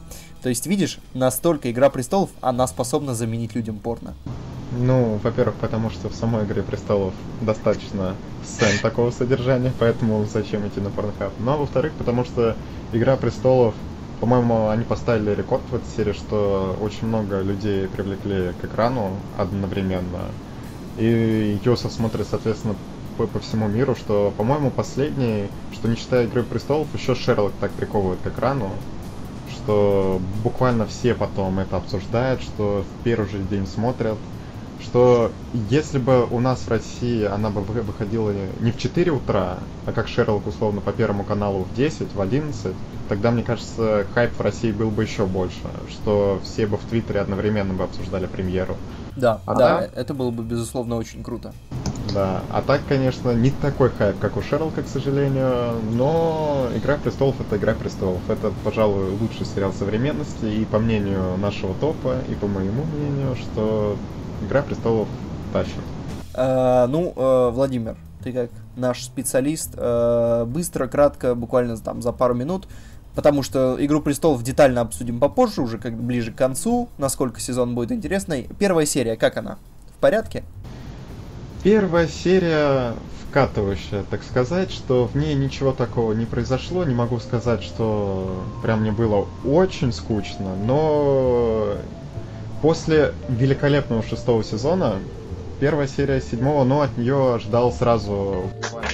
То есть, видишь, настолько Игра Престолов, она способна заменить людям порно. Ну, во-первых, потому что в самой Игре Престолов достаточно сцен такого содержания, поэтому зачем идти на порнхаб. Ну, а во-вторых, потому что Игра Престолов, по-моему, они поставили рекорд в этой серии, что очень много людей привлекли к экрану одновременно. И ее смотрят, соответственно, по, по всему миру, что, по-моему, последний, что не считая Игры Престолов, еще Шерлок так приковывает к экрану, что буквально все потом это обсуждают, что в первый же день смотрят, что если бы у нас в России она бы выходила не в 4 утра, а как Шерлок условно по Первому каналу в 10, в 11, тогда, мне кажется, хайп в России был бы еще больше, что все бы в Твиттере одновременно бы обсуждали премьеру. Да, а да, так? это было бы, безусловно, очень круто. Да, а так, конечно, не такой хайп, как у Шерлока, к сожалению, но «Игра престолов» — это «Игра престолов». Это, пожалуй, лучший сериал современности, и по мнению нашего топа, и по моему мнению, что «Игра престолов» тащит. А, ну, э, Владимир, ты как наш специалист, э, быстро, кратко, буквально там за пару минут, потому что «Игру престолов» детально обсудим попозже, уже как ближе к концу, насколько сезон будет интересный. Первая серия, как она? В порядке? Первая серия вкатывающая, так сказать, что в ней ничего такого не произошло. Не могу сказать, что прям мне было очень скучно, но после великолепного шестого сезона первая серия седьмого, но от нее ждал сразу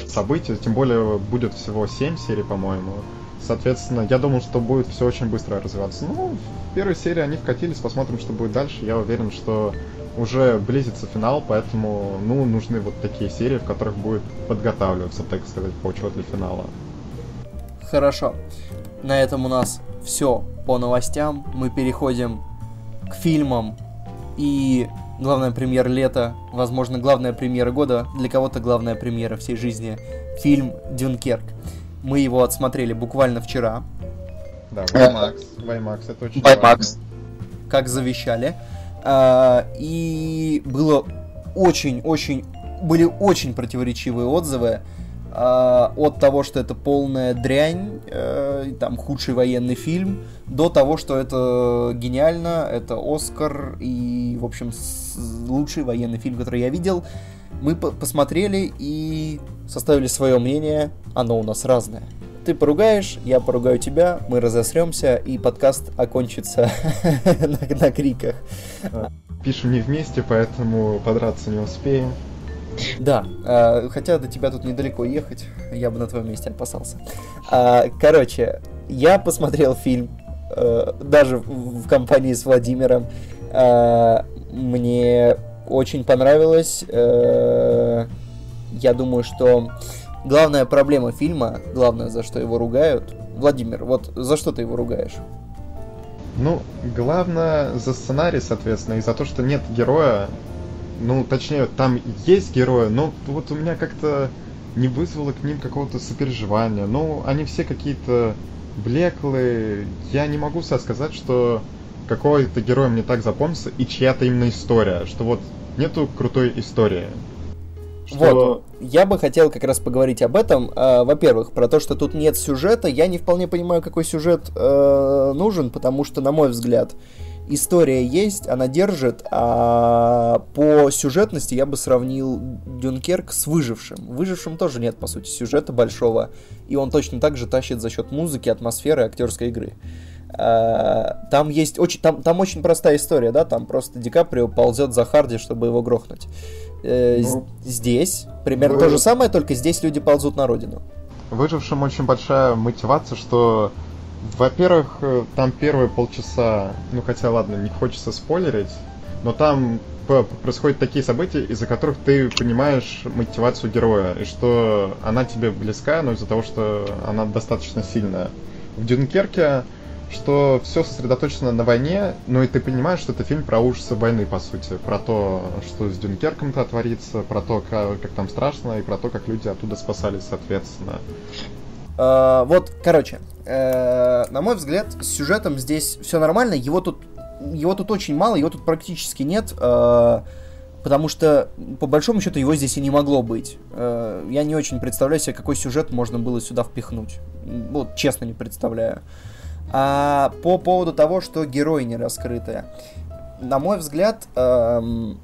события, тем более будет всего семь серий, по-моему. Соответственно, я думал, что будет все очень быстро развиваться. Ну, в первой серии они вкатились, посмотрим, что будет дальше. Я уверен, что уже близится финал, поэтому, ну, нужны вот такие серии, в которых будет подготавливаться, так сказать, почва для финала. Хорошо. На этом у нас все по новостям. Мы переходим к фильмам и главная премьера лета, возможно, главная премьера года, для кого-то главная премьера всей жизни, фильм «Дюнкерк». Мы его отсмотрели буквально вчера. Да, Ваймакс. Ваймакс, это очень Ваймакс. Как завещали. А, и было очень-очень были очень противоречивые отзывы э, от того, что это полная дрянь, э, там худший военный фильм, до того, что это гениально, это Оскар и, в общем, лучший военный фильм, который я видел. Мы по посмотрели и составили свое мнение, оно у нас разное. Ты поругаешь, я поругаю тебя, мы разосремся, и подкаст окончится [laughs] на, на криках. Пишем не вместе, поэтому подраться не успеем. Да, э, хотя до тебя тут недалеко ехать, я бы на твоем месте опасался. Э, короче, я посмотрел фильм, э, даже в, компании с Владимиром. Э, мне очень понравилось. Э, я думаю, что главная проблема фильма, главное, за что его ругают... Владимир, вот за что ты его ругаешь? Ну, главное за сценарий, соответственно, и за то, что нет героя. Ну, точнее, там есть герои, но вот у меня как-то не вызвало к ним какого-то сопереживания. Ну, они все какие-то блеклые. Я не могу сказать, что какой-то герой мне так запомнился и чья-то именно история. Что вот нету крутой истории Что... Вот, я бы хотел как раз поговорить об этом. Э, во-первых, про то, что тут нет сюжета. Я не вполне понимаю, какой сюжет э, нужен, потому что, на мой взгляд, история есть, она держит, а по сюжетности я бы сравнил Дюнкерк с Выжившим. Выжившим тоже нет, по сути, сюжета большого, и он точно так же тащит за счет музыки, атмосферы, актерской игры. А, там есть очень, там, там очень простая история, да, там просто Ди Каприо ползет за Харди, чтобы его грохнуть. Э, ну, здесь примерно вы... то же самое, только здесь люди ползут на родину. Выжившим очень большая мотивация, что во-первых, э, там первые полчаса, ну хотя ладно, не хочется спойлерить, но там происходят такие события, из-за которых ты понимаешь мотивацию героя, и что она тебе близка, но из-за того, что она достаточно сильная. В Дюнкерке, что все сосредоточено на войне, но и ты понимаешь, что это фильм про ужасы войны, по сути, про то, что с Дюнкерком-то творится, про то, как, как там страшно, и про то, как люди оттуда спасались, соответственно. Uh, вот, короче, uh, на мой взгляд, с сюжетом здесь все нормально. Его тут, его тут очень мало, его тут практически нет. Uh, потому что, по большому счету, его здесь и не могло быть. Я не очень представляю себе, какой сюжет можно было сюда впихнуть. Вот, честно не представляю. А по поводу того, что герои не раскрыты. На мой взгляд, эм,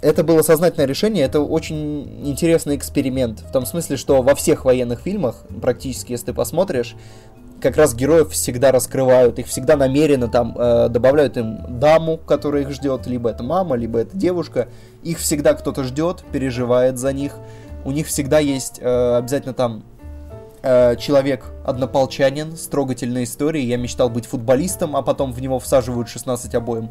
это было сознательное решение, это очень интересный эксперимент. В том смысле, что во всех военных фильмах, практически, если ты посмотришь, как раз героев всегда раскрывают, их всегда намеренно там э, добавляют им даму, которая их ждет, либо это мама, либо это девушка. Их всегда кто-то ждет, переживает за них. У них всегда есть э, обязательно там э, человек однополчанин с трогательной историей. Я мечтал быть футболистом, а потом в него всаживают 16 обоим.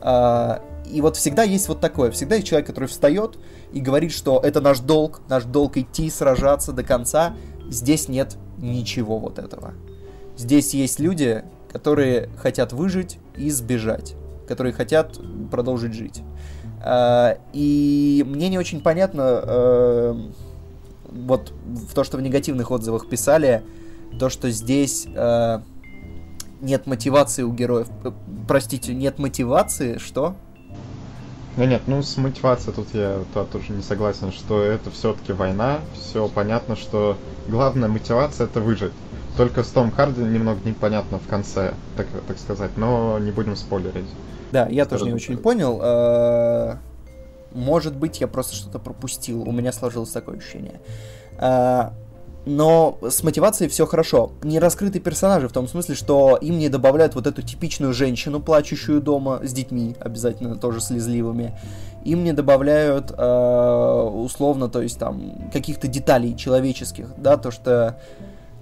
Э, и вот всегда есть вот такое. Всегда есть человек, который встает и говорит, что это наш долг, наш долг идти, сражаться до конца. Здесь нет ничего вот этого. Здесь есть люди, которые хотят выжить и сбежать, которые хотят продолжить жить. Uh, и мне не очень понятно, uh, вот в то, что в негативных отзывах писали, то, что здесь uh, нет мотивации у героев. Простите, нет мотивации, что? Ну нет, ну с мотивацией тут я то, тоже не согласен, что это все-таки война, все понятно, что главная мотивация это выжить. Только с Том Харди немного непонятно в конце, так, так сказать, но не будем спойлерить. Да, я тоже не очень понял. А, может быть, я просто что-то пропустил. У меня сложилось такое ощущение. А, но с мотивацией все хорошо. Не раскрыты персонажи в том смысле, что им не добавляют вот эту типичную женщину, плачущую дома с детьми, обязательно тоже слезливыми. Им не добавляют э, условно, то есть там каких-то деталей человеческих, да, то что...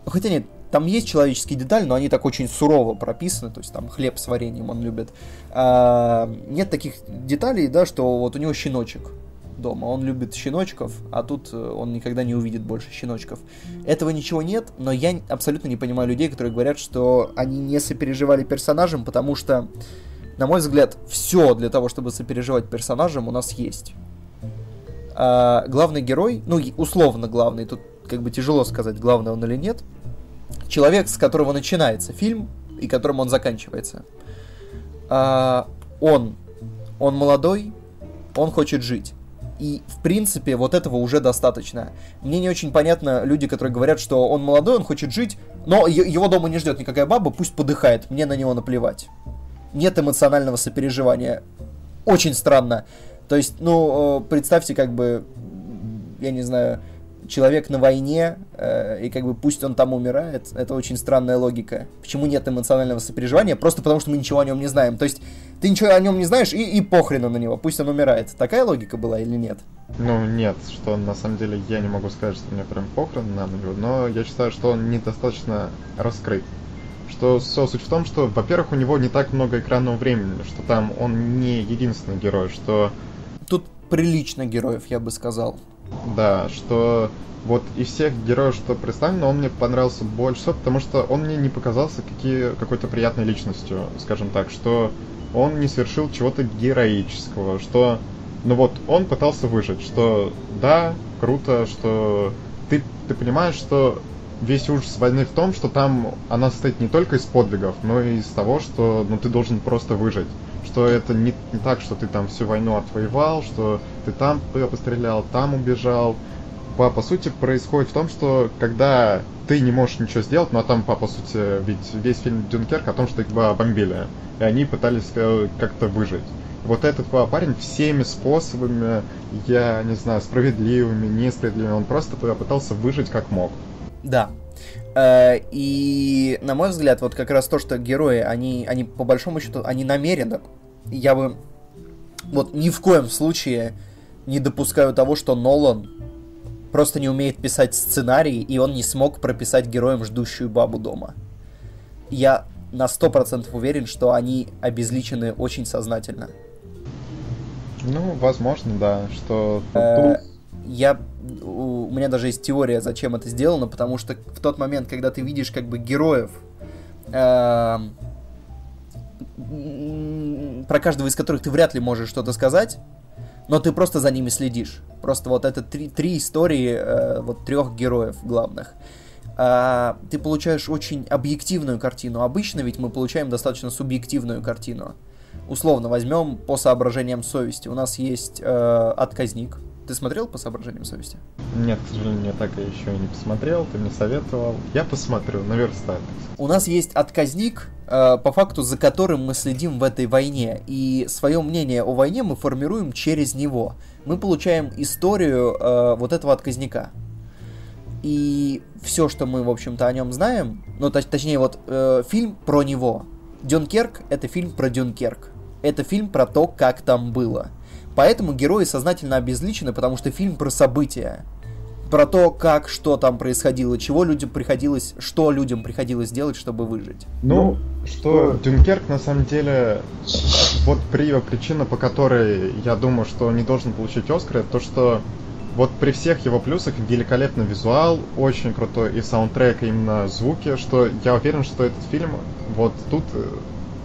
Хотя нет, там есть человеческие детали, но они так очень сурово прописаны, то есть там хлеб с вареньем он любит. А, нет таких деталей, да, что вот у него щеночек, дома. Он любит щеночков, а тут э, он никогда не увидит больше щеночков. Этого ничего нет, но я абсолютно не понимаю людей, которые говорят, что они не сопереживали персонажам, потому что, на мой взгляд, все для того, чтобы сопереживать персонажам, у нас есть. А главный герой, ну, условно главный, тут как бы тяжело сказать, главный он или нет, человек, с которого начинается фильм и которым он заканчивается. А, он, он молодой, он хочет жить. И, в принципе, вот этого уже достаточно. Мне не очень понятно люди, которые говорят, что он молодой, он хочет жить, но его дома не ждет никакая баба, пусть подыхает, мне на него наплевать. Нет эмоционального сопереживания. Очень странно. То есть, ну, э, представьте, как бы, я не знаю, человек на войне, э, и как бы пусть он там умирает, это очень странная логика. Почему нет эмоционального сопереживания? Просто потому, что мы ничего о нем не знаем. То есть ты ничего о нем не знаешь, и, и похрену на него, пусть он умирает. Такая логика была или нет? Ну, нет, что на самом деле я не могу сказать, что мне прям похрен на него, но я считаю, что он недостаточно раскрыт. Что все суть в том, что, во-первых, у него не так много экранного времени, что там он не единственный герой, что... Тут прилично героев, я бы сказал. Да, что вот из всех героев, что представлено, он мне понравился больше всего, потому что он мне не показался какие, какой-то приятной личностью, скажем так, что он не совершил чего-то героического, что, ну вот, он пытался выжить, что да, круто, что ты, ты понимаешь, что весь ужас войны в том, что там она состоит не только из подвигов, но и из того, что ну, ты должен просто выжить. Что это не, не так, что ты там всю войну отвоевал, что ты там пострелял, там убежал. По, по сути, происходит в том, что когда ты не можешь ничего сделать, ну а там, по, по сути, ведь весь фильм Дюнкерк о том, что их бомбили, и они пытались э, как-то выжить. Вот этот парень всеми способами, я не знаю, справедливыми, несправедливыми, он просто пытался выжить как мог. Да, Э, и, на мой взгляд, вот как раз то, что герои, они, они по большому счету, они намеренно, я бы вот ни в коем случае не допускаю того, что Нолан просто не умеет писать сценарий, и он не смог прописать героям ждущую бабу дома. Я на сто процентов уверен, что они обезличены очень сознательно. Ну, возможно, да, что э, тут я, у меня даже есть теория, зачем это сделано, потому что в тот момент, когда ты видишь как бы героев, э, про каждого из которых ты вряд ли можешь что-то сказать, но ты просто за ними следишь. Просто вот это три, три истории э, вот трех героев главных. Э, ты получаешь очень объективную картину. Обычно ведь мы получаем достаточно субъективную картину. Условно возьмем по соображениям совести. У нас есть э, отказник, ты смотрел по соображениям совести? Нет, к сожалению, я так и еще не посмотрел, ты мне советовал. Я посмотрю, наверстаю. У нас есть отказник, э, по факту, за которым мы следим в этой войне. И свое мнение о войне мы формируем через него. Мы получаем историю э, вот этого отказника. И все, что мы, в общем-то, о нем знаем, ну, точ- точнее, вот э, фильм про него. Дюнкерк — это фильм про Дюнкерк. Это фильм про то, как там было. Поэтому герои сознательно обезличены, потому что фильм про события. Про то, как, что там происходило, чего людям приходилось, что людям приходилось делать, чтобы выжить. Ну, что Дюнкерк на самом деле, вот при, причина, по которой я думаю, что не должен получить Оскар, это то, что вот при всех его плюсах великолепный визуал, очень крутой и саундтрек, и именно звуки, что я уверен, что этот фильм вот тут э,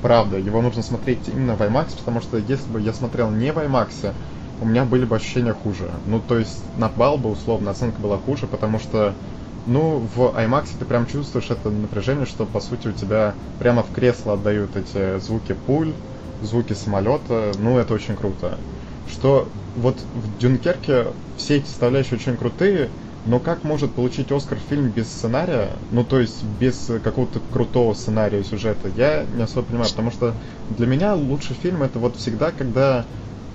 правда, его нужно смотреть именно в IMAX, потому что если бы я смотрел не в IMAX, у меня были бы ощущения хуже. Ну, то есть на балл бы условно оценка была хуже, потому что, ну, в IMAX ты прям чувствуешь это напряжение, что, по сути, у тебя прямо в кресло отдают эти звуки пуль, звуки самолета, ну, это очень круто. Что вот в Дюнкерке все эти составляющие очень крутые, но как может получить Оскар фильм без сценария, ну то есть без какого-то крутого сценария сюжета, я не особо понимаю, потому что для меня лучший фильм это вот всегда, когда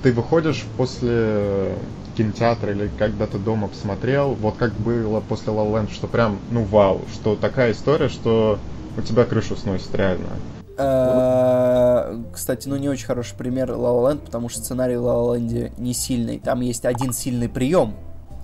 ты выходишь после кинотеатра или когда ты дома посмотрел, вот как было после La La что прям, ну вау, что такая история, что у тебя крышу сносит реально. Э, кстати, ну не очень хороший пример La La Land, потому что сценарий La La Land не сильный. Там есть один сильный прием,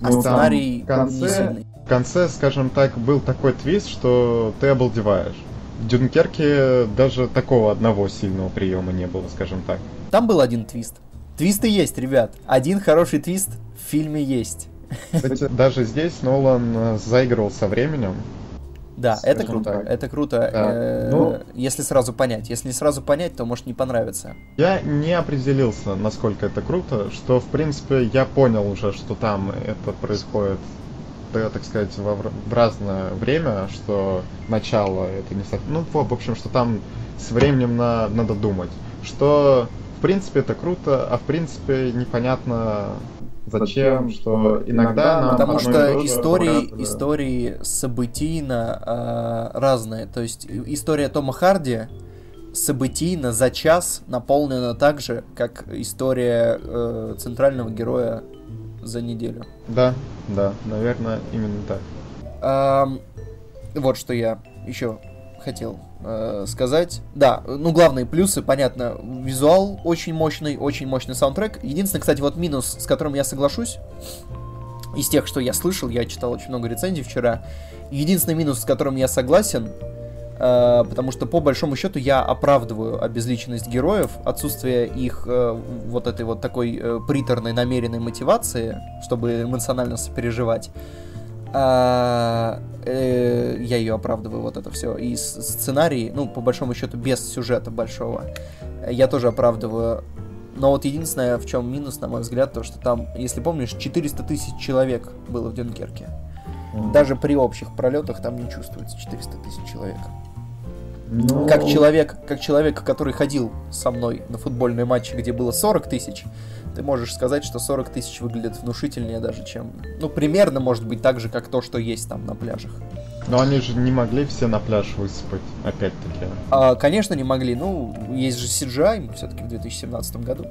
а ну, сценарий в конце, в конце, скажем так, был такой твист, что ты обалдеваешь. В Дюнкерке даже такого одного сильного приема не было, скажем так. Там был один твист. Твисты есть, ребят. Один хороший твист в фильме есть. Кстати, даже здесь Нолан э, заигрывал со временем. Да, это круто, так. это круто. Да. Э, ну, если сразу понять. Если не сразу понять, то может не понравится. Я не определился, насколько это круто, что в принципе я понял уже, что там это происходит да, так сказать, во, в разное время, что начало это не совсем... Ну, в общем, что там с временем на, надо думать. Что, в принципе, это круто, а в принципе непонятно, Зачем? Что иногда нам Потому что истории, да. истории событийно э, разные. То есть история Тома Харди событийно за час наполнена так же, как история э, центрального героя за неделю. Да, да, наверное, именно так. А, вот что я еще хотел э, сказать. Да, ну главные плюсы, понятно, визуал очень мощный, очень мощный саундтрек. Единственный, кстати, вот минус, с которым я соглашусь, из тех, что я слышал, я читал очень много рецензий вчера. Единственный минус, с которым я согласен, э, потому что по большому счету я оправдываю обезличенность героев, отсутствие их э, вот этой вот такой э, приторной намеренной мотивации, чтобы эмоционально сопереживать а, э, я ее оправдываю, вот это все. И сценарий, ну, по большому счету, без сюжета большого, я тоже оправдываю. Но вот единственное, в чем минус, на мой взгляд, то, что там, если помнишь, 400 тысяч человек было в Дюнкерке. Mm. Даже при общих пролетах там не чувствуется 400 тысяч человек. Но... Как человек, как человек, который ходил со мной на футбольные матчи, где было 40 тысяч, ты можешь сказать, что 40 тысяч выглядит внушительнее даже, чем... Ну, примерно, может быть, так же, как то, что есть там на пляжах. Но они же не могли все на пляж высыпать, опять-таки. А, конечно, не могли. Ну, есть же CGI все-таки в 2017 году.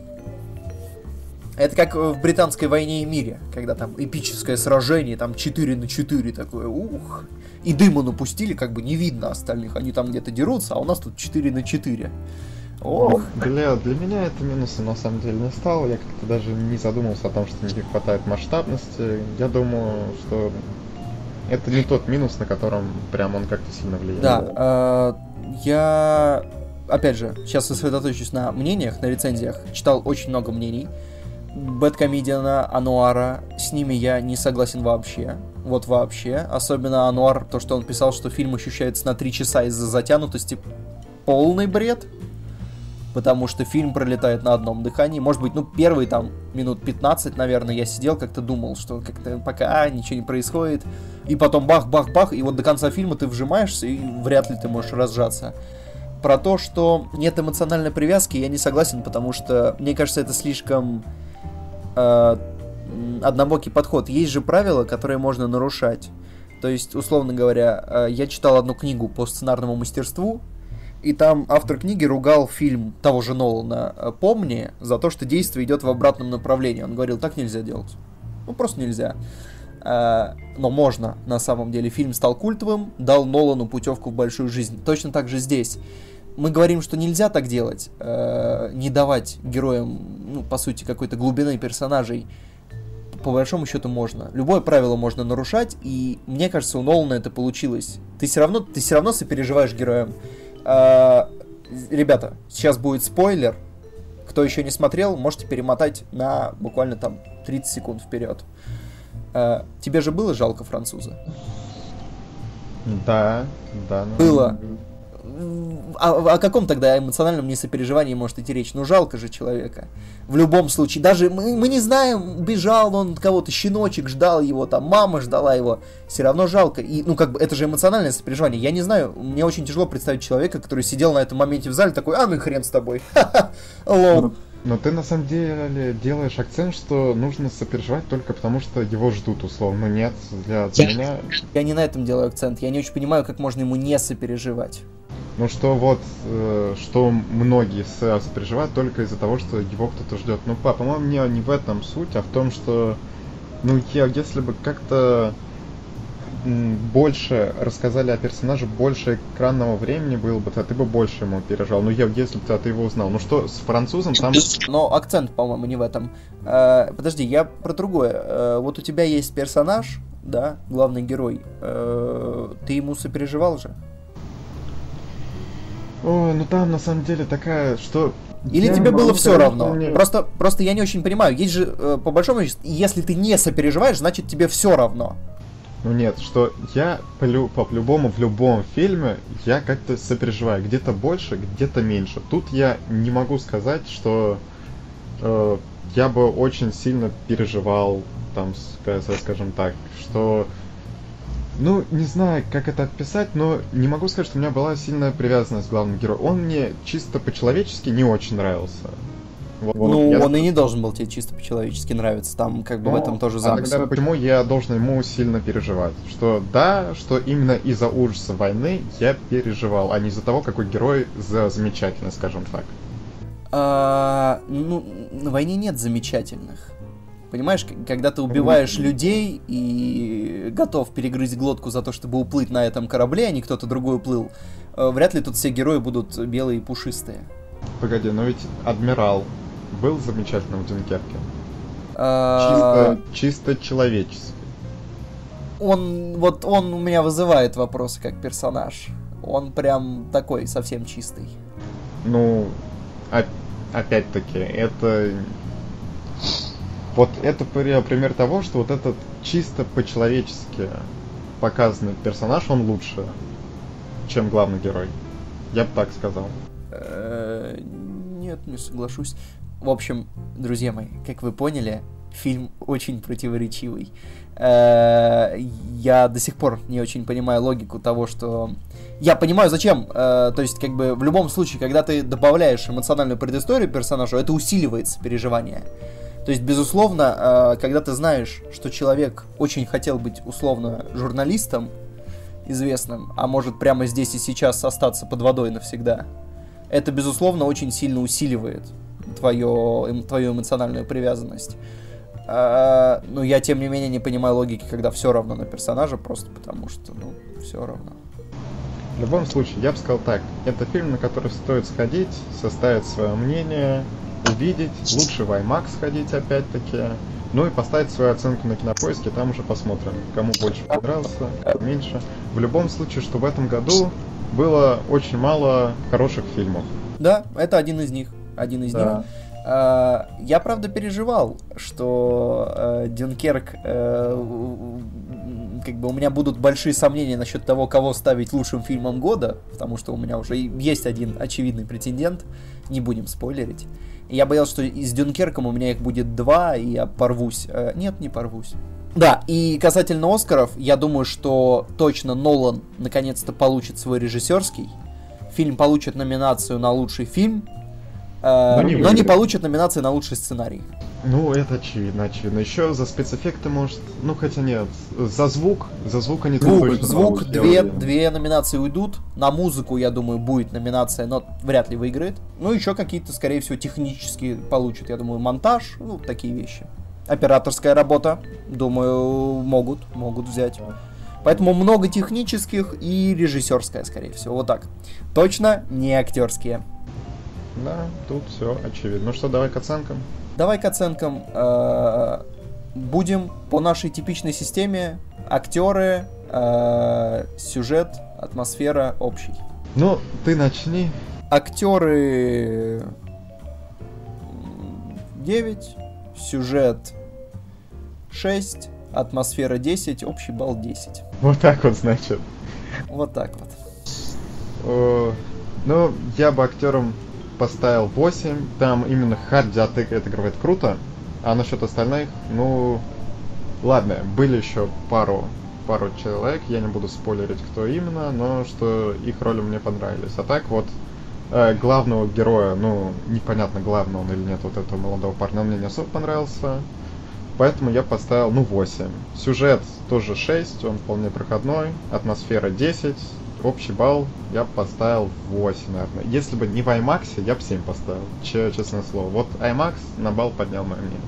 Это как в британской войне и мире, когда там эпическое сражение, там 4 на 4 такое, ух. И дыма напустили, как бы не видно остальных. Они там где-то дерутся, а у нас тут 4 на 4. Ох. Для, для меня это минусом на самом деле не стало. Я как-то даже не задумывался о том, что не хватает масштабности. Я думаю, что это не тот минус, на котором прям он как-то сильно влияет. Да, э, я опять же, сейчас сосредоточусь на мнениях, на рецензиях. Читал очень много мнений. Бэткомедиана, Ануара, с ними я не согласен вообще. Вот вообще. Особенно Ануар, то, что он писал, что фильм ощущается на 3 часа из-за затянутости. Полный бред потому что фильм пролетает на одном дыхании. Может быть, ну, первые там минут 15, наверное, я сидел, как-то думал, что как-то пока ничего не происходит. И потом бах-бах-бах, и вот до конца фильма ты вжимаешься, и вряд ли ты можешь разжаться. Про то, что нет эмоциональной привязки, я не согласен, потому что, мне кажется, это слишком э, однобокий подход. Есть же правила, которые можно нарушать. То есть, условно говоря, э, я читал одну книгу по сценарному мастерству, и там автор книги ругал фильм того же Нолана э, «Помни» за то, что действие идет в обратном направлении. Он говорил, так нельзя делать. Ну, просто нельзя. Э, но можно, на самом деле. Фильм стал культовым, дал Нолану путевку в большую жизнь. Точно так же здесь. Мы говорим, что нельзя так делать, э, не давать героям, ну, по сути, какой-то глубины персонажей. По большому счету можно. Любое правило можно нарушать, и мне кажется, у Нолана это получилось. Ты все равно, ты все равно сопереживаешь героям. А, ребята, сейчас будет спойлер. Кто еще не смотрел, можете перемотать на буквально там 30 секунд вперед. А, тебе же было жалко француза? Да, да. Ну... Было о, о каком тогда эмоциональном несопереживании может идти речь? Ну, жалко же человека. В любом случае. Даже мы, мы не знаем, бежал он кого-то, щеночек ждал его, там, мама ждала его. Все равно жалко. И, ну, как бы, это же эмоциональное сопереживание. Я не знаю, мне очень тяжело представить человека, который сидел на этом моменте в зале, такой, а, ну и хрен с тобой. [laughs] Лол. Но ты на самом деле делаешь акцент, что нужно сопереживать только потому, что его ждут, условно. Ну нет, для, для меня... Я не на этом делаю акцент. Я не очень понимаю, как можно ему не сопереживать. Ну что вот, э, что многие сопереживают только из-за того, что его кто-то ждет. Ну, по- по-моему, не в этом суть, а в том, что, ну, я, если бы как-то больше рассказали о персонаже, больше экранного времени было бы, то ты бы больше ему переживал. Ну, я, если бы ты его узнал. Ну что, с французом там... Но акцент, по-моему, не в этом. Э, подожди, я про другое. Э, вот у тебя есть персонаж, да, главный герой. Э, ты ему сопереживал же? Ой, ну там на самом деле такая, что или я тебе было все равно? Мне... Просто, просто я не очень понимаю. Есть же, э, по большому счету, если ты не сопереживаешь, значит тебе все равно. Ну нет, что я по, по любому в любом фильме я как-то сопереживаю. Где-то больше, где-то меньше. Тут я не могу сказать, что э, я бы очень сильно переживал, там, скажем так, что ну, не знаю, как это описать, но не могу сказать, что у меня была сильная привязанность к главному герою. Он мне чисто по-человечески не очень нравился. Вот, ну, я... он и не должен был тебе чисто по-человечески нравиться, там как бы ну, в этом тоже замысел. А тогда почему я должен ему сильно переживать? Что да, что именно из-за ужаса войны я переживал, а не из-за того, какой герой за замечательный, скажем так. А, ну, на войне нет замечательных. Понимаешь, когда ты убиваешь людей и готов перегрызть глотку за то, чтобы уплыть на этом корабле, а не кто-то другой уплыл, э, вряд ли тут все герои будут белые и пушистые. Погоди, но ведь адмирал был замечательным в Дюнкерке. А... Чисто, чисто человеческий. Он, вот он у меня вызывает вопросы как персонаж. Он прям такой, совсем чистый. Ну, опять-таки, это вот это пример того, что вот этот чисто по-человечески показанный персонаж, он лучше, чем главный герой. Я бы так сказал. Э, нет, не соглашусь. В общем, друзья мои, как вы поняли, фильм очень противоречивый. Э, я до сих пор не очень понимаю логику того, что... Я понимаю, зачем. Э, то есть, как бы, в любом случае, когда ты добавляешь эмоциональную предысторию персонажу, это усиливается переживание. То есть, безусловно, э, когда ты знаешь, что человек очень хотел быть условно журналистом, известным, а может прямо здесь и сейчас остаться под водой навсегда, это, безусловно, очень сильно усиливает твое, твою эмоциональную привязанность. А, но я, тем не менее, не понимаю логики, когда все равно на персонажа, просто потому что, ну, все равно. В любом случае, я бы сказал так. Это фильм, на который стоит сходить, составить свое мнение, увидеть. Лучше в IMAX сходить, опять-таки. Ну и поставить свою оценку на кинопоиске, там уже посмотрим, кому больше понравился, кому меньше. В любом случае, что в этом году было очень мало хороших фильмов. Да, это один из них. Один из да. них. А, я, правда, переживал, что э, Дюнкерк, э, как бы у меня будут большие сомнения насчет того, кого ставить лучшим фильмом года, потому что у меня уже есть один очевидный претендент, не будем спойлерить. Я боялся, что и с Дюнкерком у меня их будет два, и я порвусь. Э, нет, не порвусь. Да, и касательно Оскаров, я думаю, что точно Нолан наконец-то получит свой режиссерский. Фильм получит номинацию на лучший фильм, но, не, но не получит номинации на лучший сценарий. Ну, это очевидно, очевидно. Еще за спецэффекты может... Ну, хотя нет. За звук, за звук они звук, точно Звук, две, две номинации уйдут. На музыку, я думаю, будет номинация, но вряд ли выиграет. Ну, еще какие-то, скорее всего, технические получат. Я думаю, монтаж, ну, такие вещи. Операторская работа, думаю, могут, могут взять. Поэтому много технических и режиссерская, скорее всего. Вот так. Точно не актерские. Да, тут все очевидно. Ну что, давай к оценкам. Давай к оценкам. Э, будем по нашей типичной системе. Актеры, э, сюжет, атмосфера, общий. Ну, ты начни. Актеры 9, сюжет 6, атмосфера 10, общий балл 10. Вот так вот, значит. Вот так вот. Ну, я бы актерам поставил 8. Там именно Харди отыгрывает круто. А насчет остальных, ну... Ладно, были еще пару, пару человек, я не буду спойлерить, кто именно, но что их роли мне понравились. А так вот, э, главного героя, ну, непонятно, главный он или нет, вот этого молодого парня, мне не особо понравился. Поэтому я поставил, ну, 8. Сюжет тоже 6, он вполне проходной. Атмосфера 10, общий балл я поставил 8, наверное. Если бы не в IMAX, я бы 7 поставил, честное слово. Вот IMAX на балл поднял мое мнение.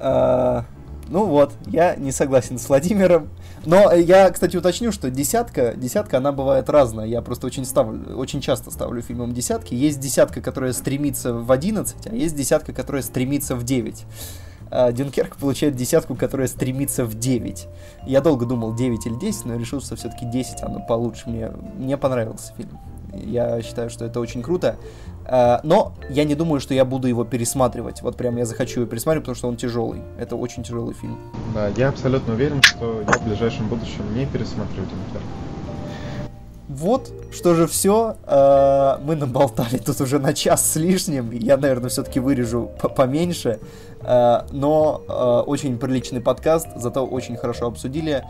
А, ну вот, я не согласен с Владимиром. Но я, кстати, уточню, что десятка, десятка, она бывает разная. Я просто очень, ставлю, очень часто ставлю фильмом десятки. Есть десятка, которая стремится в 11, а есть десятка, которая стремится в 9 а Дюнкерк получает десятку, которая стремится в 9. Я долго думал 9 или 10, но решил, что все-таки 10 оно получше. Мне, мне понравился фильм. Я считаю, что это очень круто. А, но я не думаю, что я буду его пересматривать. Вот прям я захочу его пересматривать, потому что он тяжелый. Это очень тяжелый фильм. Да, я абсолютно уверен, что я в ближайшем будущем не пересмотрю Дюнкерк. Вот, что же все. Э, мы наболтали тут уже на час с лишним. Я, наверное, все-таки вырежу поменьше. Э, но э, очень приличный подкаст, зато очень хорошо обсудили.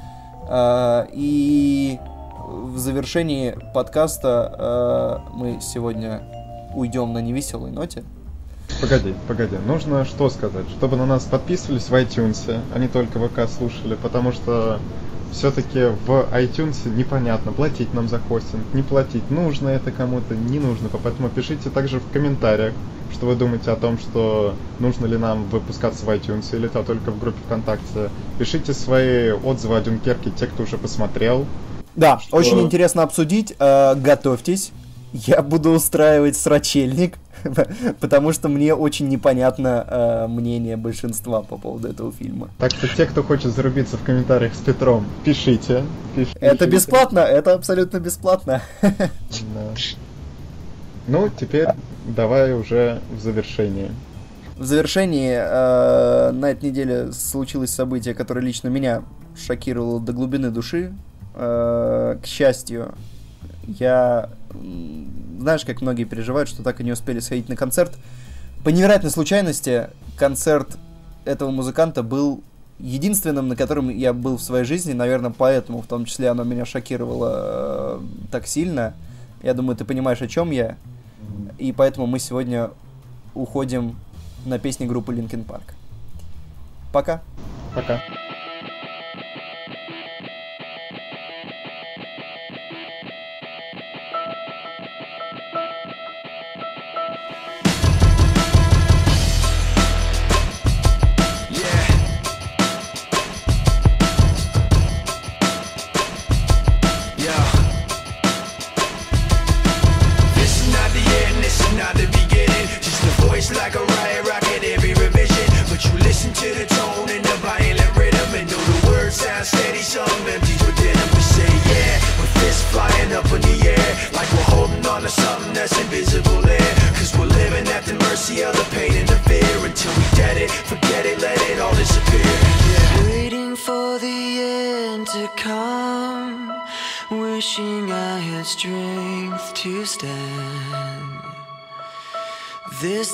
И в завершении подкаста мы сегодня уйдем на невеселой ноте. Погоди, погоди, нужно что сказать? Чтобы на нас подписывались в iTunes, а не только ВК слушали, потому что все-таки в iTunes непонятно, платить нам за хостинг, не платить, нужно это кому-то, не нужно. Поэтому пишите также в комментариях, что вы думаете о том, что нужно ли нам выпускаться в iTunes или то только в группе ВКонтакте. Пишите свои отзывы о Дюнкерке, те, кто уже посмотрел. Да, что... очень интересно обсудить. Э, готовьтесь. Я буду устраивать срачельник. [laughs] потому что мне очень непонятно э, мнение большинства по поводу этого фильма. Так что те, кто хочет зарубиться в комментариях с Петром, пишите. Пиш, это бесплатно, это абсолютно бесплатно. Да. Ну, теперь давай уже в завершении. В завершении э, на этой неделе случилось событие, которое лично меня шокировало до глубины души. Э, к счастью, я знаешь, как многие переживают, что так и не успели сходить на концерт. По невероятной случайности концерт этого музыканта был единственным, на котором я был в своей жизни, наверное, поэтому в том числе оно меня шокировало э, так сильно. Я думаю, ты понимаешь, о чем я. И поэтому мы сегодня уходим на песни группы Linkin Park. Пока. Пока.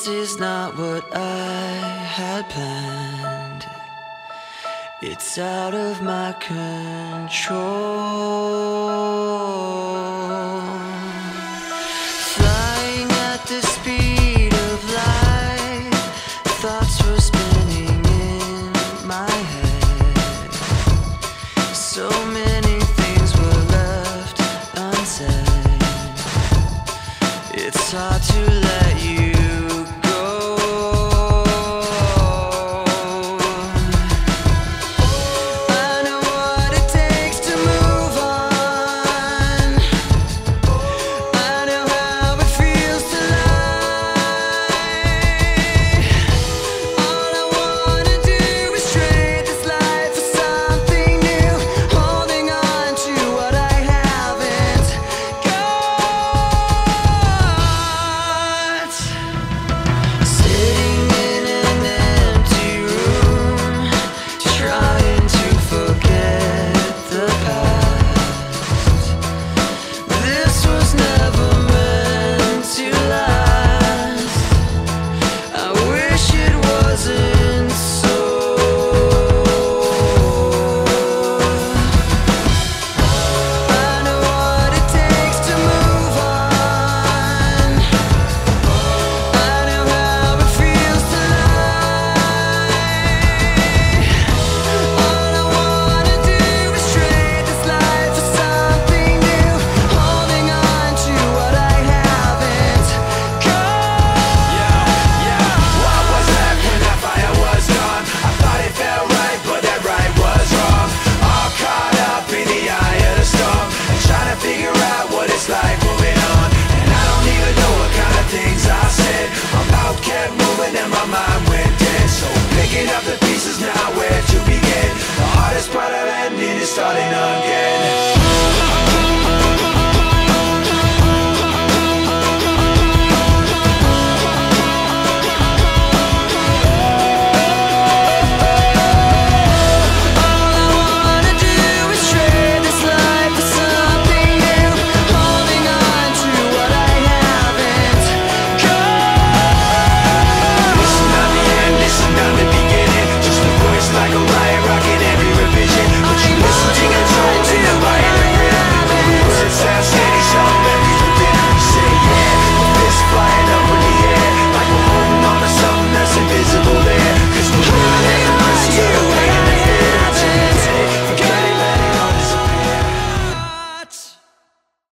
This is not what I had planned. It's out of my control.